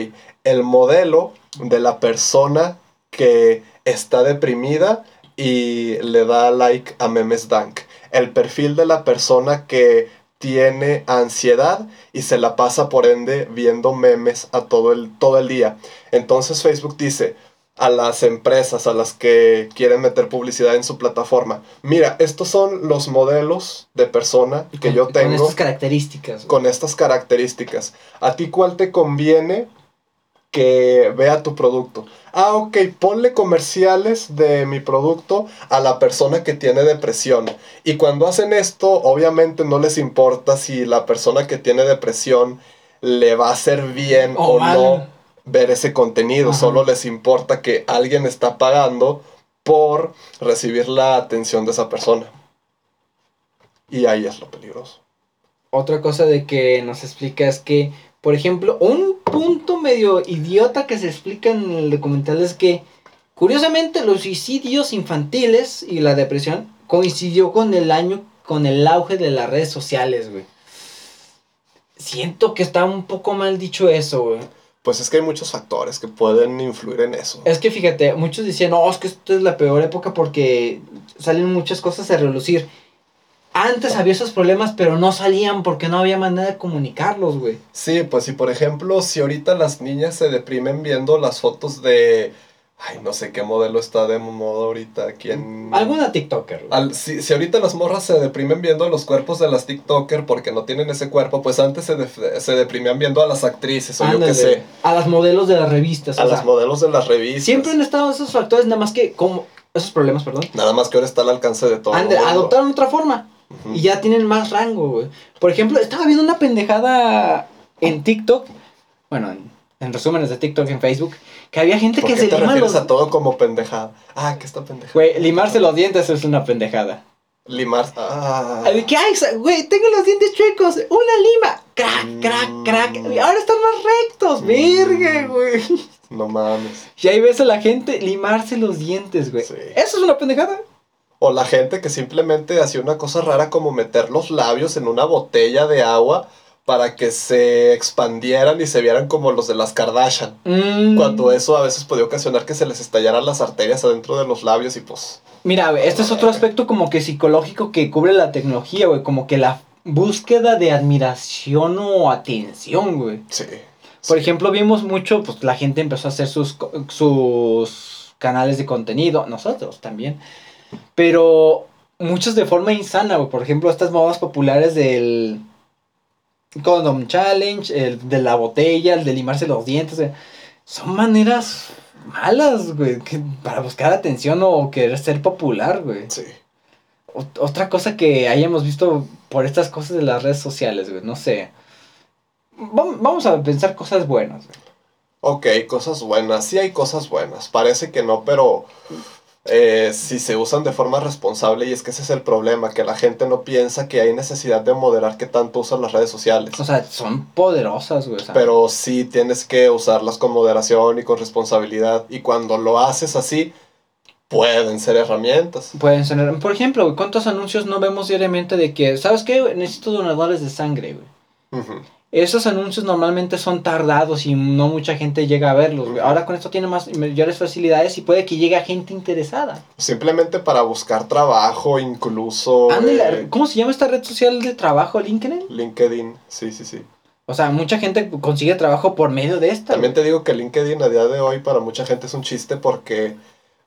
el modelo de la persona que está deprimida y le da like a memes dank. El perfil de la persona que tiene ansiedad y se la pasa por ende viendo memes a todo el, todo el día. Entonces Facebook dice a las empresas a las que quieren meter publicidad en su plataforma, mira, estos son los modelos de persona que yo tengo. Con estas características. Con estas características. ¿A ti cuál te conviene que vea tu producto. Ah, ok, ponle comerciales de mi producto a la persona que tiene depresión. Y cuando hacen esto, obviamente no les importa si la persona que tiene depresión le va a hacer bien o, no ver ese contenido. Solo les importa que alguien está pagando por recibir la atención de esa persona. Y ahí es lo peligroso. Otra cosa de que nos explica es que por ejemplo, un punto medio idiota que se explica en el documental es que, curiosamente, los suicidios infantiles y la depresión coincidió con el año, con el auge de las redes sociales, güey. Siento que está un poco mal dicho eso, güey. Pues es que hay muchos factores que pueden influir en eso. Es que fíjate, muchos decían, no, es que esto es la peor época porque salen muchas cosas a relucir. Antes había esos problemas, pero no salían porque no había manera de comunicarlos, güey. Sí, pues si por ejemplo, si ahorita las niñas se deprimen viendo las fotos de... Ay, no sé qué modelo está de moda ahorita. ¿Quién? Alguna TikToker. Al, si, si, ahorita las morras se deprimen viendo los cuerpos de las TikToker porque no tienen ese cuerpo, pues antes se, se deprimían viendo a las actrices o yo qué sé. A las modelos de las revistas. A las modelos de las revistas. Siempre han estado esos factores, nada más que como... Esos problemas, perdón. Nada más que ahora está al alcance de todo. adoptaron otra forma. Y ya tienen más rango, güey. Por ejemplo, estaba viendo una pendejada en TikTok. Bueno, en, resúmenes de TikTok en Facebook. Que había gente que se te refieres a todo como pendejada? Ah, que está pendejada. Güey, limarse los dientes es una pendejada. Limar. Ah. ¿Qué hay? Güey, tengo los dientes chuecos. Una lima. Crack, crack, crack. Mm. Ahora están más rectos. Mm. Verga, güey. No mames. Y ahí ves a la gente limarse los dientes, güey. Sí. Eso es una pendejada. O la gente que simplemente hacía una cosa rara como meter los labios en una botella de agua para que se expandieran y se vieran como los de las Kardashian. Mm. Cuando eso a veces podía ocasionar que se les estallaran las arterias adentro de los labios y pues... Mira, güey, este es otro aspecto como que psicológico que cubre la tecnología, güey. Como que la búsqueda de admiración o atención, güey. Sí. Por ejemplo, vimos mucho, pues la gente empezó a hacer sus, sus canales de contenido, nosotros también. Pero muchos de forma insana, güey. Por ejemplo, estas modas populares del Condom Challenge, el de la botella, el de limarse los dientes. eh, Son maneras malas, güey, que- para buscar atención o querer ser popular, güey. Sí. Ot- Otra cosa que hayamos visto por estas cosas de las redes sociales, güey, no sé. Vam- Vamos a pensar cosas buenas, güey. Ok, cosas buenas. Sí hay cosas buenas. Parece que no, pero eh, si se usan de forma responsable y es que ese es el problema, que la gente no piensa que hay necesidad de moderar qué tanto usan las redes sociales. O sea, son poderosas, güey. o sea, Pero sí tienes que usarlas con moderación y con responsabilidad. Y cuando lo haces así, pueden ser herramientas. Pueden ser. Por ejemplo, ¿cuántos anuncios no vemos diariamente de que, ¿sabes qué? Necesito donadores de sangre, güey. Ujú. Esos anuncios normalmente son tardados y no mucha gente llega a verlos. Ahora con esto tiene más mayores facilidades y puede que llegue a gente interesada. Simplemente para buscar trabajo, incluso eh, ¿cómo se llama esta red social de trabajo, LinkedIn? LinkedIn. Sí, sí, sí. O sea, mucha gente consigue trabajo por medio de esta. También te digo que LinkedIn a día de hoy para mucha gente es un chiste porque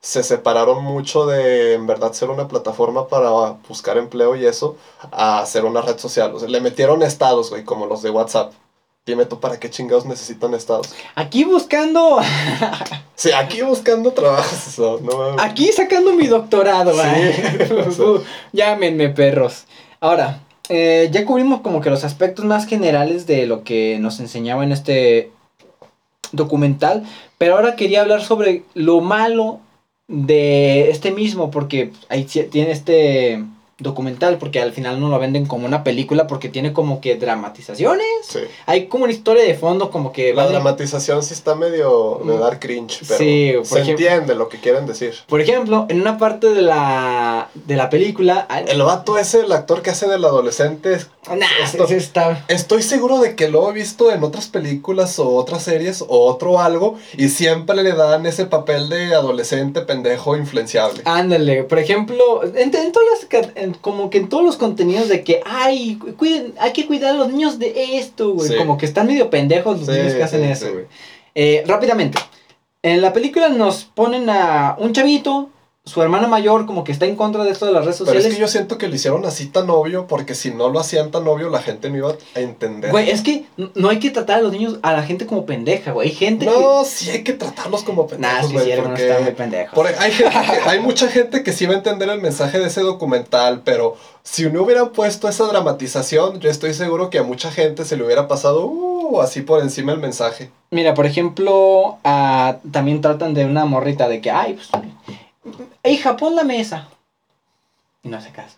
se separaron mucho de en verdad ser una plataforma para buscar empleo y eso a ser una red social. O sea, le metieron estados, güey, como los de WhatsApp. Dime tú para qué chingados necesitan estados. Aquí buscando, Sí, aquí buscando trabajos, no aquí sacando mi doctorado, Sí. güey. Llámenme perros. Ahora, eh, ya cubrimos como que los aspectos más generales de lo que nos enseñaba en este documental, pero ahora quería hablar sobre lo malo de este mismo, porque ahí tiene este documental, porque al final no lo venden como una película, porque tiene como que dramatizaciones. Sí. Hay como una historia de fondo, como que... La dramatización sí está medio de dar cringe, pero Sí, por se ejemplo- entiende lo que quieren decir. Por ejemplo, en una parte de la, de la película... El vato ese, el actor que hace del adolescente, Nah, esto- ese está... Estoy seguro de que lo he visto en otras películas o otras series o otro algo y siempre le dan ese papel de adolescente pendejo influenciable. Ándale, por ejemplo, en, en todas las, ca- en- como que en todos los contenidos de que, ay, cu- cuiden, hay que cuidar a los niños de esto, güey. Sí. Como que están medio pendejos los Sí, niños que hacen sí, eso, güey. Eh, rápidamente, en la película nos ponen a un chavito, su hermana mayor, como que está en contra de esto de las redes Pero sociales. es que yo siento que lo hicieron así tan obvio porque si no lo hacían tan obvio la gente no iba a entender. Güey, es que no hay que tratar a los niños, a la gente como pendeja, güey. Hay gente no, sí hay que tratarlos como que... Nah, pendejos, sí, güey, sí, están muy pendejos. por- hay, gente que- hay mucha gente que sí va a entender el mensaje de ese documental, pero si no hubieran puesto esa dramatización, yo estoy seguro que a mucha gente se le hubiera pasado uh, así por encima el mensaje. Mira, por ejemplo, ah, también tratan de una morrita de que, ay, pues, hija, pon la mesa. Y no hace caso.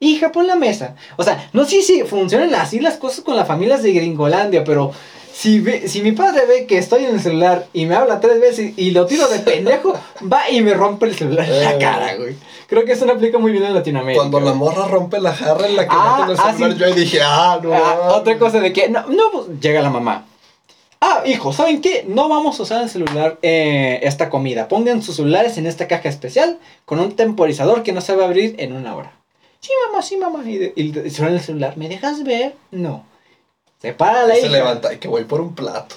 Hija, pon la mesa. O sea, no sé si funcionan así las cosas con las familias de Gringolandia, pero si, ve- si mi padre ve que estoy en el celular y me habla tres veces y lo tiro de pendejo, va y me rompe el celular en la Eh. cara, güey. Creo que eso no aplica muy bien en Latinoamérica. Cuando la morra rompe la jarra en la que Ah, meten el ah, celular, sí. yo ahí dije, ah, no. Ah, otra cosa de que, no, no, pues, llega la mamá. Ah, hijo, ¿saben qué? No vamos a usar el celular, eh, esta comida. Pongan sus celulares en esta caja especial con un temporizador que no se va a abrir en una hora. Sí, mamá, sí, mamá. Y, de- y de- suena el celular. ¿Me dejas ver? No. Se para la Se hija. levanta y que voy por un plato.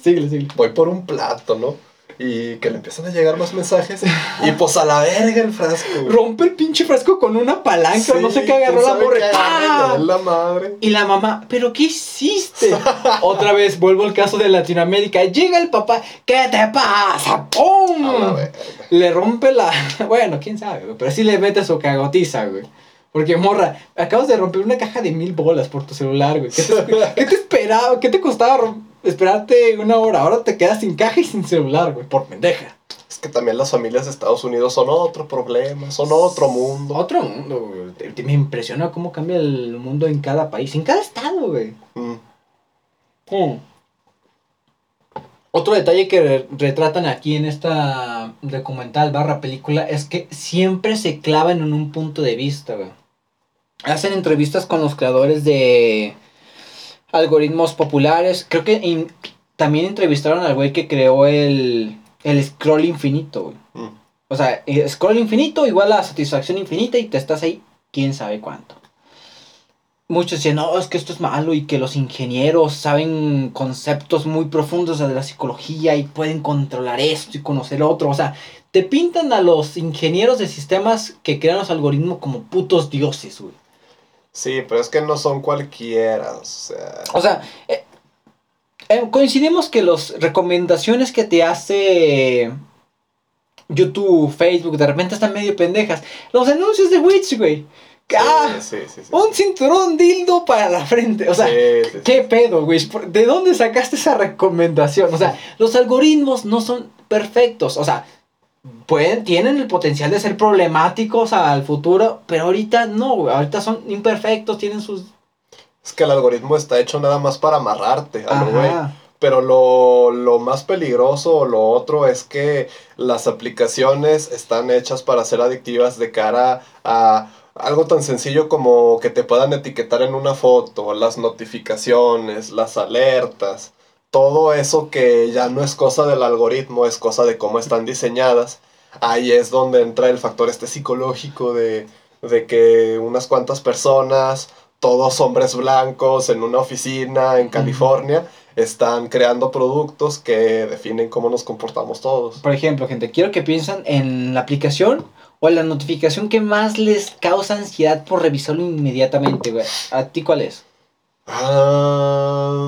Síguele, síguele. Voy por un plato, ¿no? Y que le empiezan a llegar más mensajes. Y pues a la verga el frasco. güey. Rompe el pinche frasco con una palanca. Sí, no sé qué agarró la morra. ¡Ah! la madre. Y la mamá, ¿pero qué hiciste? Otra vez vuelvo al caso de Latinoamérica. Llega el papá, ¿qué te pasa? ¡Pum! Le rompe la. Bueno, quién sabe, güey. Pero sí le mete su cagotiza, güey. Porque, morra, acabas de romper una caja de mil bolas por tu celular, güey. ¿Qué te, qué te esperaba? ¿Qué te costaba rom- esperarte una hora? Ahora te quedas sin caja y sin celular, güey. Por pendeja. Es que también las familias de Estados Unidos son otro problema, son otro mundo. Otro mundo, güey. Te- te- Me impresiona cómo cambia el mundo en cada país, en cada estado, güey. Mm. Mm. Otro detalle que re- retratan aquí en esta documental barra película es que siempre se clavan en un punto de vista, güey. Hacen entrevistas con los creadores de algoritmos populares. Creo que in- también entrevistaron al güey que creó el, el scroll infinito, güey. Mm. O sea, eh, scroll infinito igual a satisfacción infinita y te estás ahí quién sabe cuánto. Muchos decían, no, es que esto es malo y que los ingenieros saben conceptos muy profundos de la psicología y pueden controlar esto y conocer otro. O sea, te pintan a los ingenieros de sistemas que crean los algoritmos como putos dioses, güey. Sí, pero es que no son cualquiera. O sea, O sea, eh, eh, coincidimos que las recomendaciones que te hace YouTube, Facebook, de repente están medio pendejas. Los anuncios de Witch, güey. ¡Ah! sí, sí, sí. Un cinturón dildo para la frente. O sea. ¿qué pedo, güey? ¿Por- ¿De dónde sacaste esa recomendación? O sea, los algoritmos no son perfectos. O sea, pueden, tienen el potencial de ser problemáticos al futuro, pero ahorita no, güey. Ahorita son imperfectos, tienen sus. Es que el algoritmo está hecho nada más para amarrarte a lo güey. Pero lo, lo más peligroso o lo otro es que las aplicaciones están hechas para ser adictivas de cara a algo tan sencillo como que te puedan etiquetar en una foto, las notificaciones, las alertas, todo eso que ya no es cosa del algoritmo, es cosa de cómo están diseñadas. Ahí es donde entra el factor este psicológico de, de que unas cuantas personas, todos hombres blancos en una oficina en California, están creando productos que definen cómo nos comportamos todos. Por ejemplo, gente, quiero que piensen en la aplicación o en la notificación que más les causa ansiedad por revisarlo inmediatamente, güey. ¿A ti cuál es? Ah,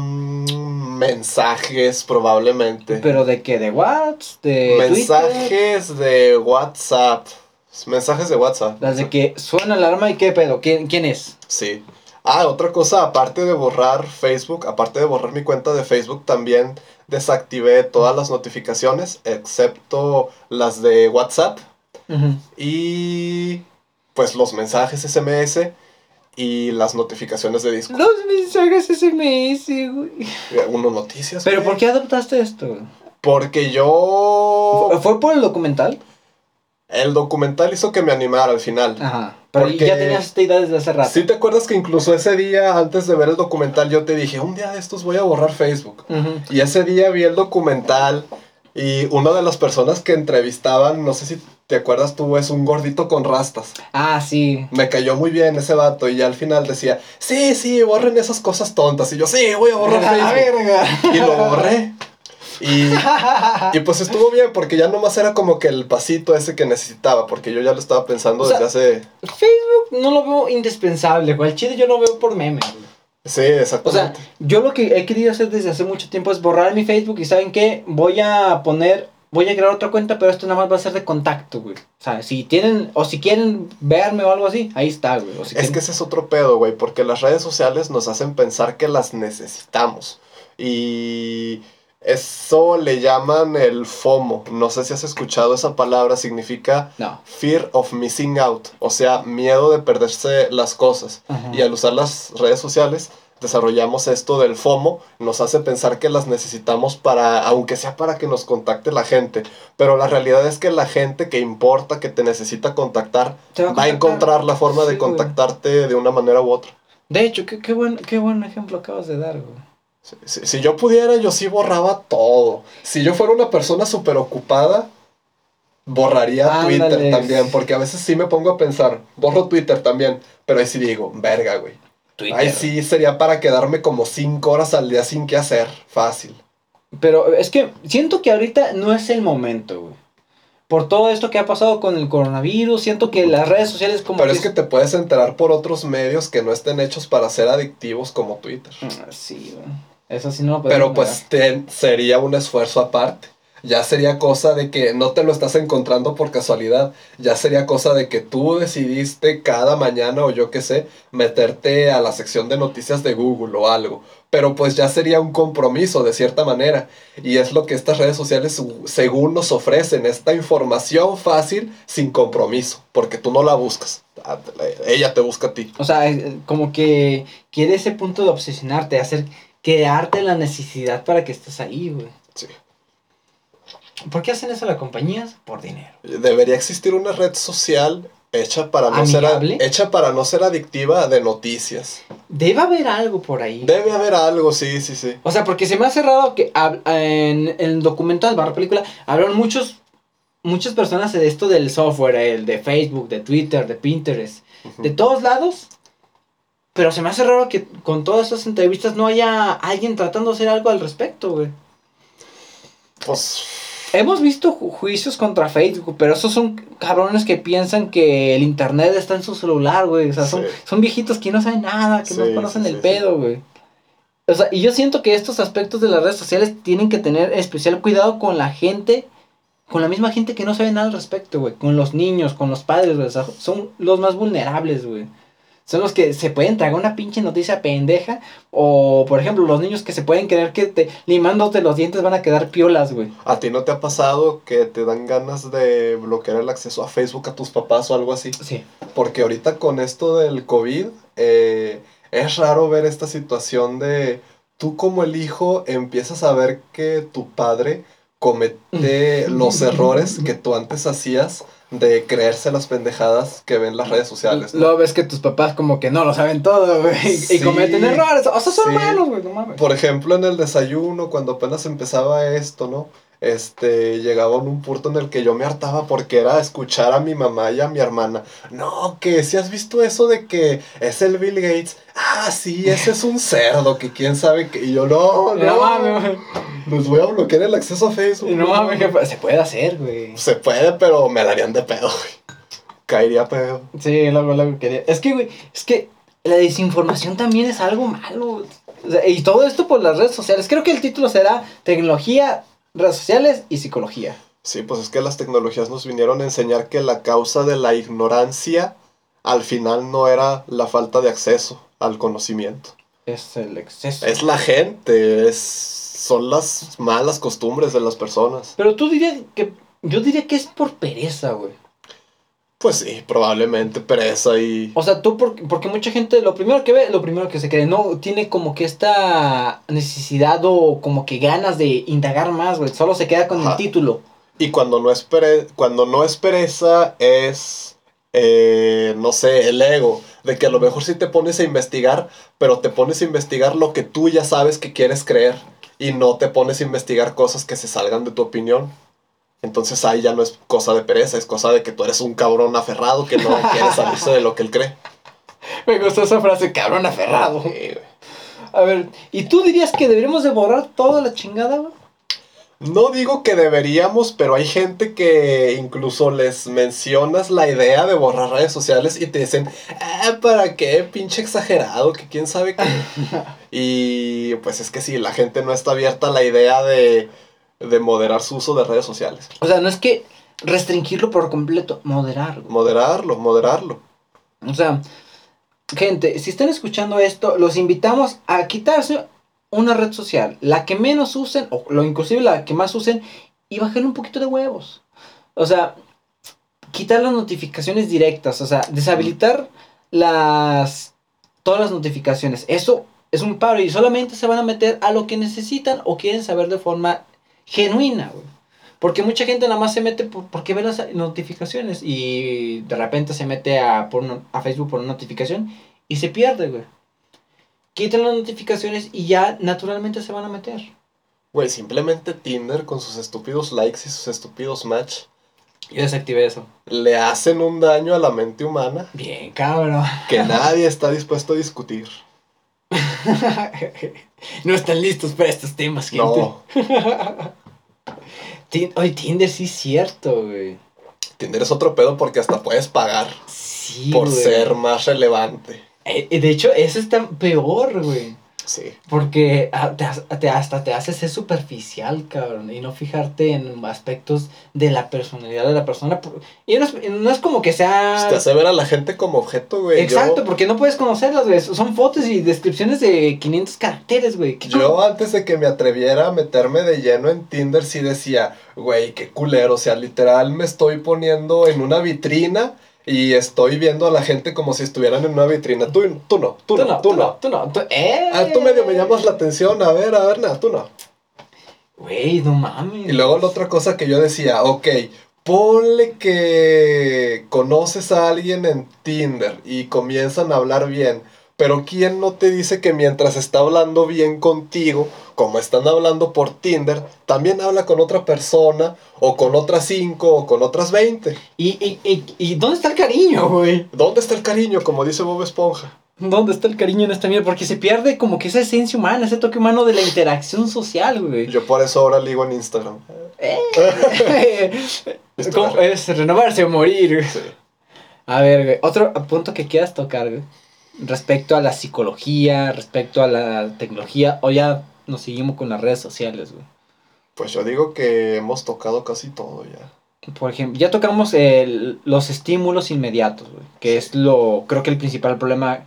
mensajes probablemente. ¿Pero de qué? ¿De WhatsApp? ¿De Twitter? mensajes de WhatsApp. Mensajes de WhatsApp. Las de que suena la alarma y qué pedo, ¿quién, quién es? Sí. Ah, otra cosa, aparte de borrar Facebook, aparte de borrar mi cuenta de Facebook, también desactivé todas las notificaciones, excepto las de WhatsApp y pues los mensajes SMS y las notificaciones de Discord. Los mensajes SMS, güey. Uno noticias. ¿Pero güey. por qué adoptaste esto? Porque yo... ¿Fue por el documental? El documental hizo que me animara al final. Ajá. Pero Porque- ya tenías esta idea desde hace rato. ¿Sí te acuerdas que incluso ese día, antes de ver el documental, yo te dije, un día de estos voy a borrar Facebook? Ujú. Y ese día vi el documental y una de las personas que entrevistaban, no sé si te acuerdas tú, es un gordito con rastas. Ah, sí. Me cayó muy bien ese vato y ya al final decía, sí, sí, borren esas cosas tontas. Y yo, sí, voy a borrar la verga. Y lo borré. Y, y pues estuvo bien porque ya nomás era como que el pasito ese que necesitaba, porque yo ya lo estaba pensando O sea, desde hace... Facebook no lo veo indispensable, güey. El chile yo lo veo por memes, güey. Sí, O sea, exactamente. yo lo que he querido hacer desde hace mucho tiempo es borrar mi Facebook y ¿saben qué? Voy a poner, voy a crear otra cuenta, pero esto nada más va a ser de contacto, güey. O sea, si tienen, o si quieren verme o algo así, ahí está, güey. O si Es quieren- que ese es otro pedo, güey, porque las redes sociales nos hacen pensar que las necesitamos. Y eso le llaman el FOMO. No sé si has escuchado esa palabra, significa No. Fear of Missing Out, o sea, miedo de perderse las cosas. Y al usar las redes sociales, desarrollamos esto del FOMO, nos hace pensar que las necesitamos para, aunque sea para que nos contacte la gente, pero la realidad es que la gente que importa, que te necesita contactar, Te va a va a contactar. encontrar la forma Sí, de güey. contactarte de una manera u otra. De hecho, qué, qué, buen, qué buen ejemplo acabas de dar, güey. Si, si- si yo pudiera, yo sí borraba todo. Si yo fuera una persona súper ocupada, borraría Twitter también, porque a veces sí me pongo a pensar, borro Twitter también, pero ahí sí digo, verga, güey. Twitter. Ahí sí sería para quedarme como 5 horas al día sin qué hacer, fácil. Pero es que siento que ahorita no es el momento, güey. Por todo esto que ha pasado con el coronavirus, siento que las redes sociales como Pero es que te puedes enterar por otros medios que no estén hechos para ser adictivos como Twitter. Ah, Sí, güey. Eso sí no lo Pero pues te- sería un esfuerzo aparte. Ya sería cosa de que no te lo estás encontrando por casualidad. Ya sería cosa de que tú decidiste cada mañana o yo qué sé, meterte a la sección de noticias de Google o algo. Pero pues ya sería un compromiso de cierta manera. Y es lo que estas redes sociales según nos ofrecen, esta información fácil sin compromiso. Porque tú no la buscas. Ah, Ella te busca a ti. O sea, como que quiere ese punto de obsesionarte, hacer crearte la necesidad para que estés ahí, güey. Sí. ¿Por qué hacen eso las compañías? Por dinero. Debería existir una red social hecha para no ser hecha para no ser adictiva de noticias. Debe haber algo por ahí. Debe haber algo, sí, sí, sí. O sea, porque se me ha cerrado que en el documental barra película hablaron muchos muchas personas de esto del software, el de Facebook, de Twitter, de Pinterest, de todos lados. Pero se me hace raro que con todas esas entrevistas no haya alguien tratando de hacer algo al respecto, güey. Pues Hemos visto ju- juicios contra Facebook, pero esos son cabrones que piensan que el internet está en su celular, güey. O sea, son, Sí. son viejitos que no saben nada, que Sí, no conocen sí, el sí, pedo, güey. O sea, y yo siento que estos aspectos de las redes sociales tienen que tener especial cuidado con la gente, con la misma gente que no sabe nada al respecto, güey. Con los niños, con los padres, güey. O sea, son los más vulnerables, güey. Son los que se pueden tragar una pinche noticia pendeja. O, por ejemplo, los niños que se pueden creer que te, limándote los dientes van a quedar piolas, güey. ¿A ti no te ha pasado que te dan ganas de bloquear el acceso a Facebook a tus papás o algo así? Sí. Porque ahorita con esto del COVID, eh, es raro ver esta situación de tú como el hijo empiezas a ver que tu padre comete los errores que tú antes hacías de creerse las pendejadas que ven las redes sociales. ¿no? Luego ves que tus papás como que no lo saben todo, güey. y- Sí. Y cometen errores. O sea, son Sí. hermanos, güey, no mames. Por ejemplo, en el desayuno, cuando apenas empezaba esto, ¿no? Este, llegaba un punto en el que yo me hartaba porque era escuchar a mi mamá y a mi hermana. No, que si has visto eso de que es el Bill Gates. Ah, sí, ese es un cerdo, que quién sabe que. Y yo, no, no. No mames, Les voy a bloquear el acceso a Facebook. no mames. Se puede hacer, güey. Se puede, pero me darían de pedo, güey. Caería pedo. Sí, luego, luego quería. Es que, güey, es que la desinformación también es algo malo. O sea, y todo esto por las redes sociales. Creo que el título será Tecnología, redes sociales y psicología. Sí, pues es que las tecnologías nos vinieron a enseñar que la causa de la ignorancia al final no era la falta de acceso al conocimiento. Es el exceso. Es la gente, es, son las malas costumbres de las personas. Pero tú dirías que. Yo diría que es por pereza, güey. Pues sí, probablemente pereza y... O sea, tú, porque, porque mucha gente lo primero que ve, lo primero que se cree, no tiene como que esta necesidad o como que ganas de indagar más, güey. Solo se queda con el título. Y cuando no es, pere- cuando no es pereza es, eh, no sé, el ego. De que a lo mejor sí te pones a investigar, pero te pones a investigar lo que tú ya sabes que quieres creer. Y no te pones a investigar cosas que se salgan de tu opinión. Entonces ahí ya no es cosa de pereza, es cosa de que tú eres un cabrón aferrado que no quiere salirse de lo que él cree. Me gustó esa frase, cabrón aferrado. Sí. A ver, ¿y tú dirías que deberíamos de borrar toda la chingada, güey? No digo que deberíamos, pero hay gente que incluso les mencionas la idea de borrar redes sociales y te dicen, ah, ¿para qué? Pinche exagerado, que quién sabe qué. y pues es que sí, la gente no está abierta a la idea de, de moderar su uso de redes sociales. O sea, no es que restringirlo por completo, moderar, güey. Moderarlo, moderarlo. O sea, gente, si están escuchando esto, los invitamos a quitarse una red social, la que menos usen, o lo inclusive la que más usen, y bajar un poquito de huevos. O sea, quitar las notificaciones directas, o sea, deshabilitar las todas las notificaciones. Eso es un paro y solamente se van a meter a lo que necesitan o quieren saber de forma genuina, güey. Porque mucha gente nada más se mete por, porque ve las notificaciones y de repente se mete a, por a Facebook por una notificación y se pierde, güey. Quitan las notificaciones y ya naturalmente se van a meter. Güey, simplemente Tinder con sus estúpidos likes y sus estúpidos match Yo desactivé eso. le hacen un daño a la mente humana Bien, cabrón. que nadie está dispuesto a discutir. no están listos para estos temas, gente. No, Oye, Tinder sí es cierto, güey. Tinder es otro pedo porque hasta puedes pagar Sí, por güey. ser más relevante. Eh, eh, de hecho, eso está peor, güey. Sí. Porque ah, te has- te- hasta te hace ser superficial, cabrón, y no fijarte en aspectos de la personalidad de la persona. Y no es, no es como que sea... Te hace ver a la gente como objeto, güey. Exacto, Yo, porque no puedes conocerlas, güey. Son fotos y descripciones de 500 caracteres, güey. ¿Qué yo antes de que me atreviera a meterme de lleno en Tinder, sí decía, güey, qué culero. O sea, literal me estoy poniendo en una vitrina y estoy viendo a la gente como si estuvieran en una vitrina. Tú, tú no, tú, no, tú no. tú no. tú- ¡Eh! Ah, tú medio me llamas la atención. A ver, a ver, nada, tú no. Güey, no mames. Y luego la otra cosa que yo decía, ok, ponle que conoces a alguien en Tinder y comienzan a hablar bien, pero ¿quién no te dice que mientras está hablando bien contigo, como están hablando por Tinder, también habla con otra persona, o con otras cinco, o con otras 20? ¿Y, y, y, y dónde está el cariño, güey? ¿Dónde está el cariño, como dice Bob Esponja? ¿Dónde está el cariño en esta mierda? Porque se pierde como que esa esencia humana, ese toque humano de la interacción social, güey. Yo por eso ahora ligo en Instagram. Eh. ¿Cómo es renovarse o morir. Sí. A ver, güey, otro punto que quieras tocar, güey. Respecto a la psicología, respecto a la tecnología, o ya nos seguimos con las redes sociales, güey. Pues yo digo que hemos tocado casi todo ya. Por ejemplo, ya tocamos el- los estímulos inmediatos, güey, que es lo, creo que el principal problema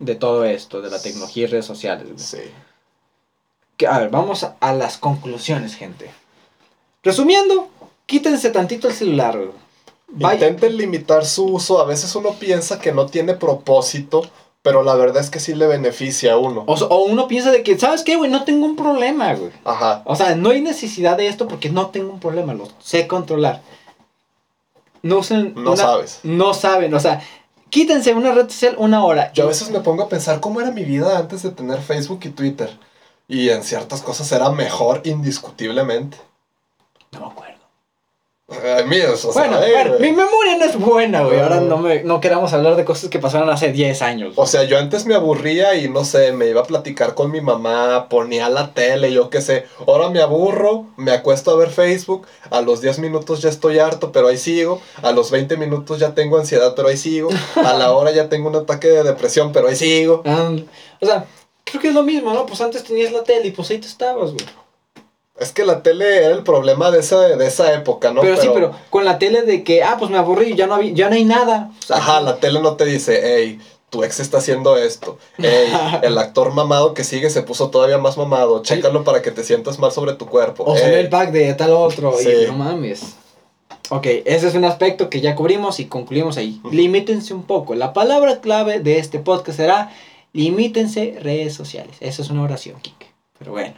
de todo esto, de la tecnología y redes sociales, güey. Sí. Que, a ver, vamos a, a las conclusiones, gente. Resumiendo, quítense tantito el celular, güey. Vaya- Intenten limitar su uso. A veces uno piensa que no tiene propósito, pero la verdad es que sí le beneficia a uno. O, o uno piensa de que, ¿sabes qué, güey? No tengo un problema, güey. Ajá. O sea, no hay necesidad de esto porque no tengo un problema, lo sé controlar. No usen. No una- sabes. No saben, o sea, quítense una red social una hora. Yo a veces me pongo a pensar cómo era mi vida antes de tener Facebook y Twitter. Y en ciertas cosas era mejor indiscutiblemente. No me acuerdo. Ay, mira, o sea, bueno, eh, mi memoria no es buena, güey. Ahora Ah. no, me, no queramos hablar de cosas que pasaron hace 10 años. O sea, yo antes me aburría y no sé, me iba a platicar con mi mamá, ponía la tele, yo qué sé. Ahora me aburro, me acuesto a ver Facebook, a los 10 minutos ya estoy harto, pero ahí sigo. A los 20 minutos ya tengo ansiedad, pero ahí sigo. A la hora ya tengo un ataque de depresión, pero ahí sigo. Ah, o sea, creo que es lo mismo, ¿no? Pues antes tenías la tele y pues ahí te estabas, güey. Es que la tele era el problema de esa, de esa época, ¿no? pero, sí, pero con la tele de que, ah, pues me aburrí, ya no, había, ya no hay nada. O sea, Ajá, la tele no te dice, hey, tu ex está haciendo esto. Hey, el actor mamado que sigue se puso todavía más mamado. Chécalo para que te sientas mal sobre tu cuerpo. O salió Ey. el pack de tal otro Sí. y no mames. Ok, ese es un aspecto que ya cubrimos y concluimos ahí. Limítense un poco. La palabra clave de este podcast será limítense redes sociales. Eso es una oración, Kike. Pero bueno.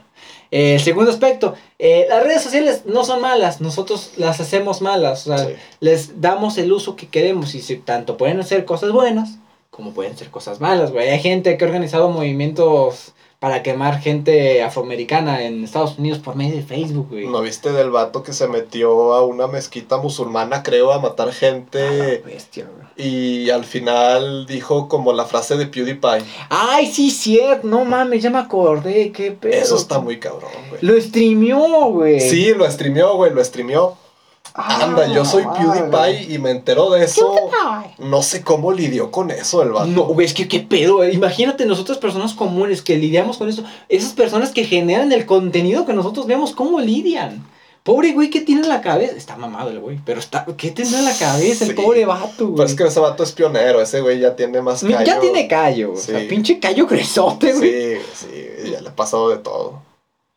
Eh, el segundo aspecto, eh, las redes sociales no son malas, nosotros las hacemos malas. O sea, Sí. les damos el uso que queremos y si tanto pueden ser cosas buenas como pueden ser cosas malas, güey. Hay gente que ha organizado movimientos para quemar gente afroamericana en Estados Unidos por medio de Facebook, güey. ¿No viste del vato que se metió a una mezquita musulmana, creo, a matar Ah, gente? bestia, güey. Y al final dijo como la frase de PewDiePie. Ay, sí, cierto. No mames, ya me acordé. Qué pedo. Eso está muy cabrón, güey. Lo streameó, güey. Sí, lo streameó, güey, lo streameó. Ah, Anda, yo soy. PewDiePie y me entero de eso. PewDiePie. No sé cómo lidió con eso el vato. No, güey, es que qué pedo, güey. Imagínate nosotras personas comunes que lidiamos con eso. Esas personas que generan el contenido que nosotros vemos, ¿cómo lidian? Pobre güey, ¿qué tiene en la cabeza? Está mamado el güey, pero está, ¿qué tendrá en la cabeza el Sí. pobre vato, güey? Pues es que ese vato es pionero, ese güey ya tiene más callo. Ya tiene callo, güey. O sea, Sí. pinche callo cresote, güey. Sí, sí, ya le ha pasado de todo.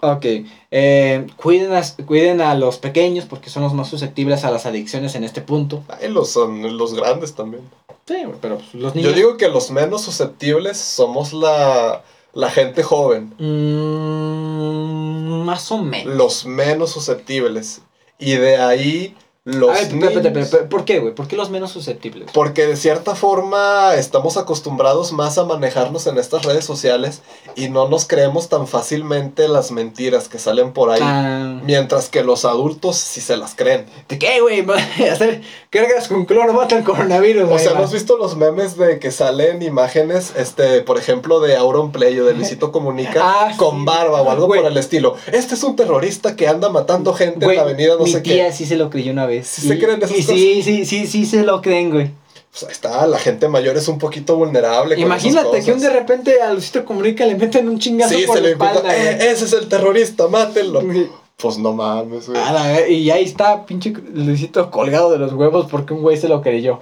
Ok, eh, cuiden, a, cuiden a los pequeños porque son los más susceptibles a las adicciones en este punto. Ay, los son los grandes también. Sí, pero pues, los niños... Yo digo que los menos susceptibles somos la, la gente joven. Mm, más o menos. Los menos susceptibles. Y de ahí los A ver, espera, espera, niños. espera, ¿por qué, güey? ¿Por qué los menos susceptibles? Porque de cierta forma estamos acostumbrados más a manejarnos en estas redes sociales y no nos creemos tan fácilmente las mentiras que salen por ahí. Ah, Mientras que los adultos sí se las creen. ¿De qué, güey? Hacer cargas con cloro mata el coronavirus, O sea, va. ¿no has visto los memes de que salen imágenes, este, por ejemplo, de Auron Play o de Luisito Comunica Ah, con sí. barba o algo por el estilo? Este es un terrorista que anda matando gente en la avenida no mi sé tía qué. sí se lo creyó una vez. ¿Sí se creen esas y Sí, sí, sí, sí se lo creen, güey. Pues ahí está, la gente mayor es un poquito vulnerable. con Imagínate que un de cosas. repente a Luisito Comunica le meten un chingazo Sí, por se la le espalda, "Eh, ese es el terrorista, mátenlo. Sí. Pues no mames, güey. La ver- y ahí está pinche Luisito colgado de los huevos porque un güey se lo creyó.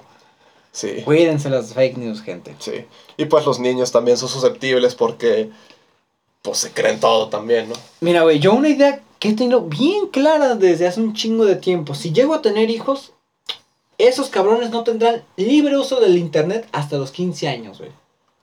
Sí, Cuídense las fake news, gente. sí. Y pues los niños también son susceptibles porque pues se creen todo también, ¿no? Mira, güey, yo una idea que he tenido bien clara desde hace un chingo de tiempo. Si llego a tener hijos, esos cabrones no tendrán libre uso del internet hasta los 15 años, güey.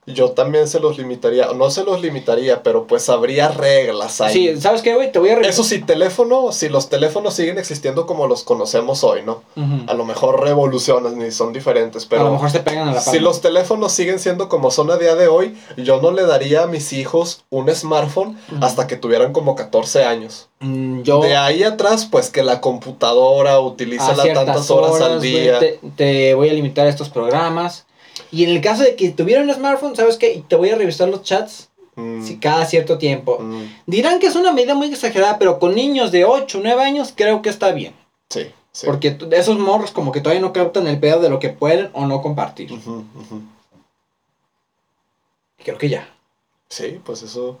Yo también se los limitaría, no se los limitaría, pero pues habría reglas ahí. Sí, ¿sabes qué, güey? Te voy a Eso sí, teléfono, si los teléfonos siguen existiendo como los conocemos hoy, ¿no? A lo mejor revolucionan y son diferentes, pero a lo mejor se pegan a la si palma. los teléfonos siguen siendo como son a día de hoy, yo no le daría a mis hijos un smartphone hasta que tuvieran como 14 años. Mm, yo De ahí atrás, pues que la computadora utiliza tantas horas, al güey, día. te, te voy a limitar estos programas. Y en el caso de que tuviera un smartphone, ¿sabes qué? Y te voy a revisar los chats Mm, si cada cierto tiempo. mm, Dirán que es una medida muy exagerada, pero con niños de 8 o 9 años creo que está bien. sí, sí. Porque esos morros como que todavía no captan el pedo de lo que pueden o no compartir. Ujú. Creo que ya. Sí, pues eso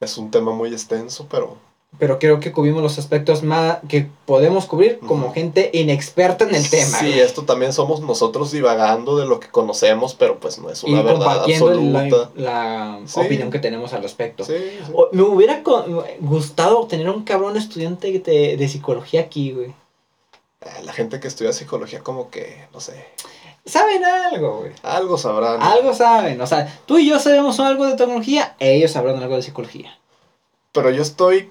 es un tema muy extenso, pero Pero creo que cubrimos los aspectos más que podemos cubrir como gente inexperta en el tema. Sí, güey. esto también somos nosotros divagando de lo que conocemos, pero pues no es una y verdad compartiendo absoluta. la Sí. opinión que tenemos al respecto. Sí, sí. O- me hubiera gustado tener un cabrón estudiante de, de psicología aquí, güey. Eh, La gente que estudia psicología como que, no sé, Saben algo, güey. algo sabrán. Algo saben. O sea, tú y yo sabemos algo de tecnología, ellos sabrán algo de psicología. Pero yo estoy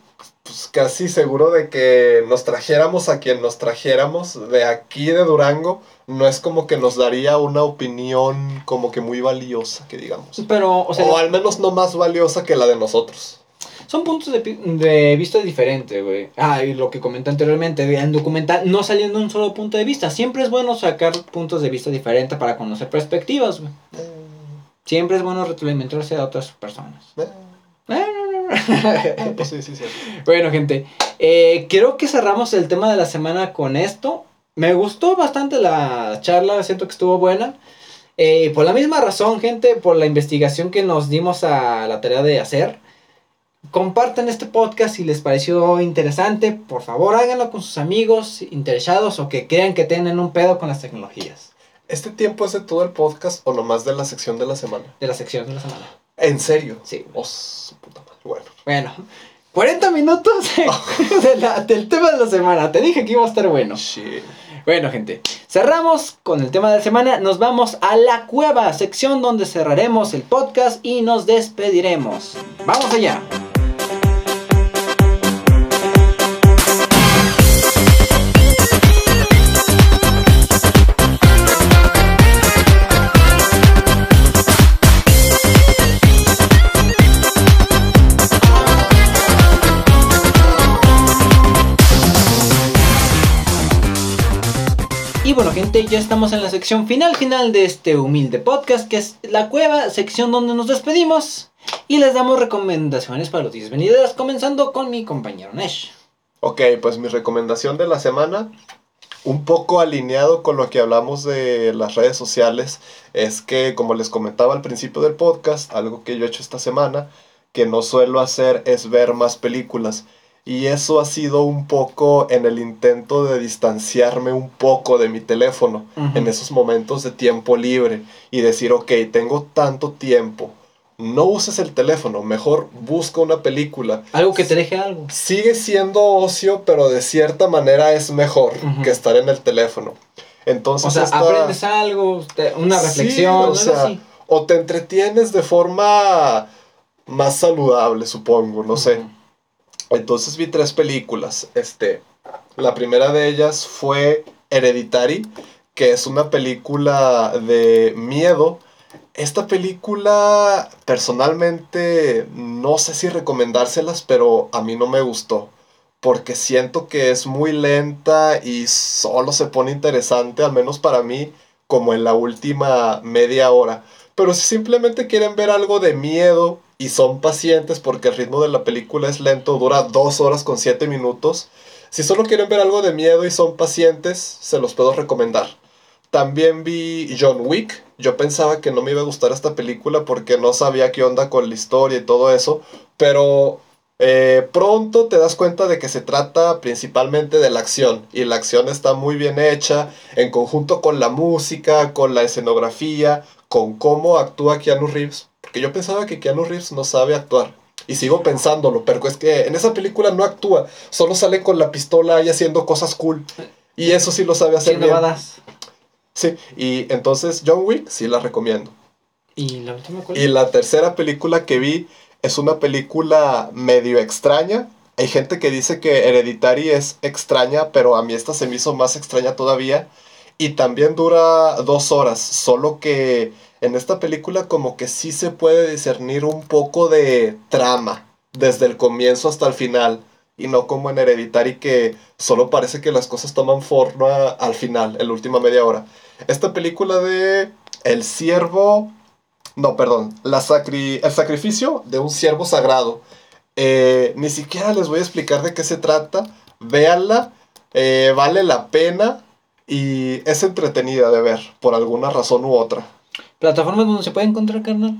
pues, casi seguro de que nos trajéramos a quien nos trajéramos de aquí de Durango, no es como que nos daría una opinión como que muy valiosa, que digamos. Pero, o sea, o al menos no más valiosa que la de nosotros. son puntos de, de vista diferentes, güey. Ah, y lo que comenté anteriormente, en documental no saliendo un solo punto de vista. Siempre es bueno sacar puntos de vista diferentes para conocer perspectivas, güey. Eh, Siempre es bueno retroalimentarse a otras personas. eh, pues sí, sí, sí. Bueno, gente, eh, creo que cerramos el tema de la semana con esto. Me gustó bastante la charla, siento que estuvo buena. Eh, por la misma razón, gente, por la investigación que nos dimos a la tarea de hacer. Compartan este podcast si les pareció interesante. Por favor, háganlo con sus amigos interesados o que crean que tienen un pedo con las tecnologías. ¿Este tiempo es de todo el podcast o nomás de la sección de la semana? De la sección de la semana. ¿En serio? Sí. Oh, puta. Bueno. Bueno, 40 minutos de la- del tema de la semana. Te dije que iba a estar bueno. Shit. Bueno, gente, cerramos con el tema de la semana. Nos vamos a la cueva, sección donde cerraremos el podcast y nos despediremos. Vamos allá. Bueno, gente, ya estamos en la sección final, final de este humilde podcast, que es la cueva, sección donde nos despedimos y les damos recomendaciones para los días venideros, comenzando con mi compañero Nesh. Ok, pues mi recomendación de la semana, un poco alineado con lo que hablamos de las redes sociales, es que como les comentaba al principio del podcast, algo que yo he hecho esta semana, que no suelo hacer es ver más películas. Y eso ha sido un poco en el intento de distanciarme un poco de mi teléfono en esos momentos de tiempo libre y decir, ok, tengo tanto tiempo, no uses el teléfono, mejor busca una película. Algo que te deje algo. Sigue siendo ocio, pero de cierta manera es mejor que estar en el teléfono. Entonces, O sea, esta- aprendes algo, una Sí, reflexión, o algo sea, así. o te entretienes de forma más saludable, supongo, no sé. Entonces vi tres películas. Este, la primera de ellas fue Hereditary, que es una película de miedo. Esta película, personalmente, no sé si recomendárselas, pero a mí no me gustó. Porque siento que es muy lenta y solo se pone interesante, al menos para mí, como en la última media hora. Pero si simplemente quieren ver algo de miedo y son pacientes porque el ritmo de la película es lento, dura dos horas con siete minutos. Si solo quieren ver algo de miedo y son pacientes, se los puedo recomendar. También vi John Wick. Yo pensaba que no me iba a gustar esta película porque no sabía qué onda con la historia y todo eso. Pero eh, pronto te das cuenta de que se trata principalmente de la acción. Y la acción está muy bien hecha en conjunto con la música, con la escenografía, con cómo actúa Keanu Reeves. Porque yo pensaba que Keanu Reeves no sabe actuar. Y sigo pensándolo, pero es que en esa película no actúa. Solo sale con la pistola y haciendo cosas cool. Y eso sí lo sabe hacer bien. Sí, y entonces John Wick sí la recomiendo. ¿Y la última? Y la tercera película que vi es una película medio extraña. Hay gente que dice que Hereditary es extraña, pero a mí esta se me hizo más extraña todavía. Y también dura dos horas, solo que en esta película como que sí se puede discernir un poco de trama, desde el comienzo hasta el final. Y no como en Hereditary que solo parece que las cosas toman forma al final, en la última media hora. Esta película de El Siervo no, perdón. La sacri el sacrificio de un siervo sagrado. Eh, ni siquiera les voy a explicar de qué se trata. Véanla. eh, vale la pena. Y es entretenida de ver, por alguna razón u otra. ¿Plataformas donde se puede encontrar, carnal?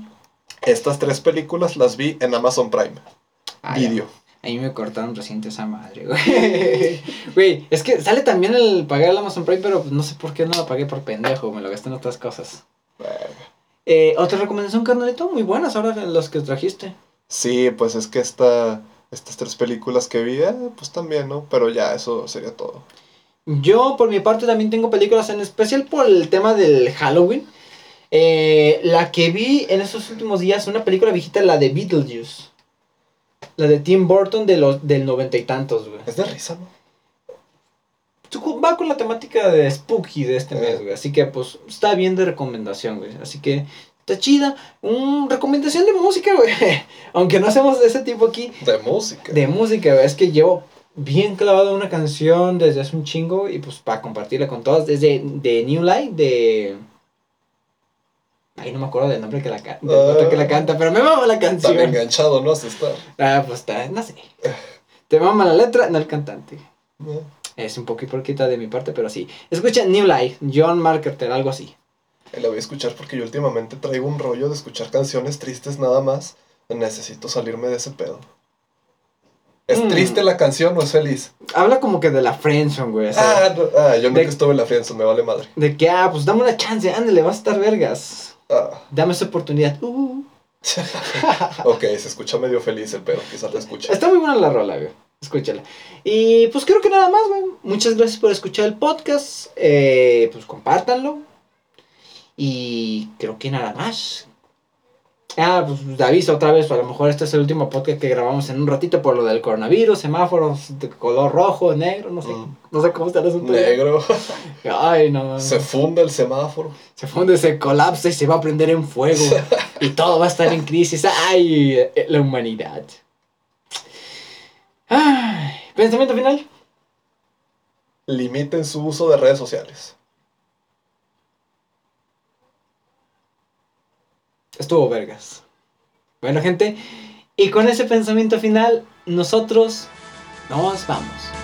Estas tres películas las vi en Amazon Prime. Ah, ya. Video. A mí me cortaron reciente esa madre, güey. Güey, es que sale también el pagar el Amazon Prime, pero no sé por qué no lo pagué por pendejo, me lo gasté en otras cosas. Eh, Otra recomendación, carnalito, muy buenas ahora los que trajiste. Sí, pues es que esta, estas tres películas que vi, eh, pues también, ¿no? Pero ya, eso sería todo. Yo, por mi parte, también tengo películas, en especial por el tema del Halloween. Eh, la que vi en estos últimos días, una película viejita, la de Beetlejuice. La de Tim Burton de los, del noventa y tantos, güey. Es de risa, ¿no? Va con la temática de Spooky de este Eh. mes, güey. Así que, pues, está bien de recomendación, güey. Así que, está chida. Un recomendación de música, güey. Aunque no hacemos de ese tipo aquí. De música. De música, güey. Es que llevo bien clavado una canción desde hace un chingo. Y pues, para compartirla con todas. Desde de New Light, de. Ay, no me acuerdo del nombre que la, del vato que la canta, pero me mama la Está canción. enganchado, ¿no? Está. Ah, pues está, no sé. Te mama la letra, no el cantante. Es un poco hipócrita de mi parte, pero sí. Escucha New Life, John Marketer, algo así. La voy a escuchar porque yo últimamente traigo un rollo de escuchar canciones tristes nada más. Necesito salirme de ese pedo. ¿Es Mm. triste la canción o es feliz? Habla como que de la friendzone, güey. o sea, Ah, no, ah, yo nunca de- estuve en la fianza, me vale madre. De que, ah, pues dame una chance, ándale, vas a estar vergas. Ah, Dame esa oportunidad. Uh. ok, se escucha medio feliz el pedo, quizás la escuche. Está muy buena la rola, güey. Escúchala. Y pues creo que nada más, güey. Muchas gracias por escuchar el podcast. Eh, pues compártanlo. Y creo que nada más. Ah, pues te aviso otra vez, a lo mejor este es el último podcast que grabamos en un ratito por lo del coronavirus, semáforos de color rojo, negro, no sé, Mm. no sé cómo está el asunto. Negro. Ay, no. Se funda el semáforo. Se funde, se colapsa y se va a prender en fuego. y todo va a estar en crisis. ¡Ay! eh, La humanidad. Ay, ¿Pensamiento final? Limiten su uso de redes sociales. Estuvo vergas. Bueno, gente. Y con ese pensamiento final, nosotros nos vamos.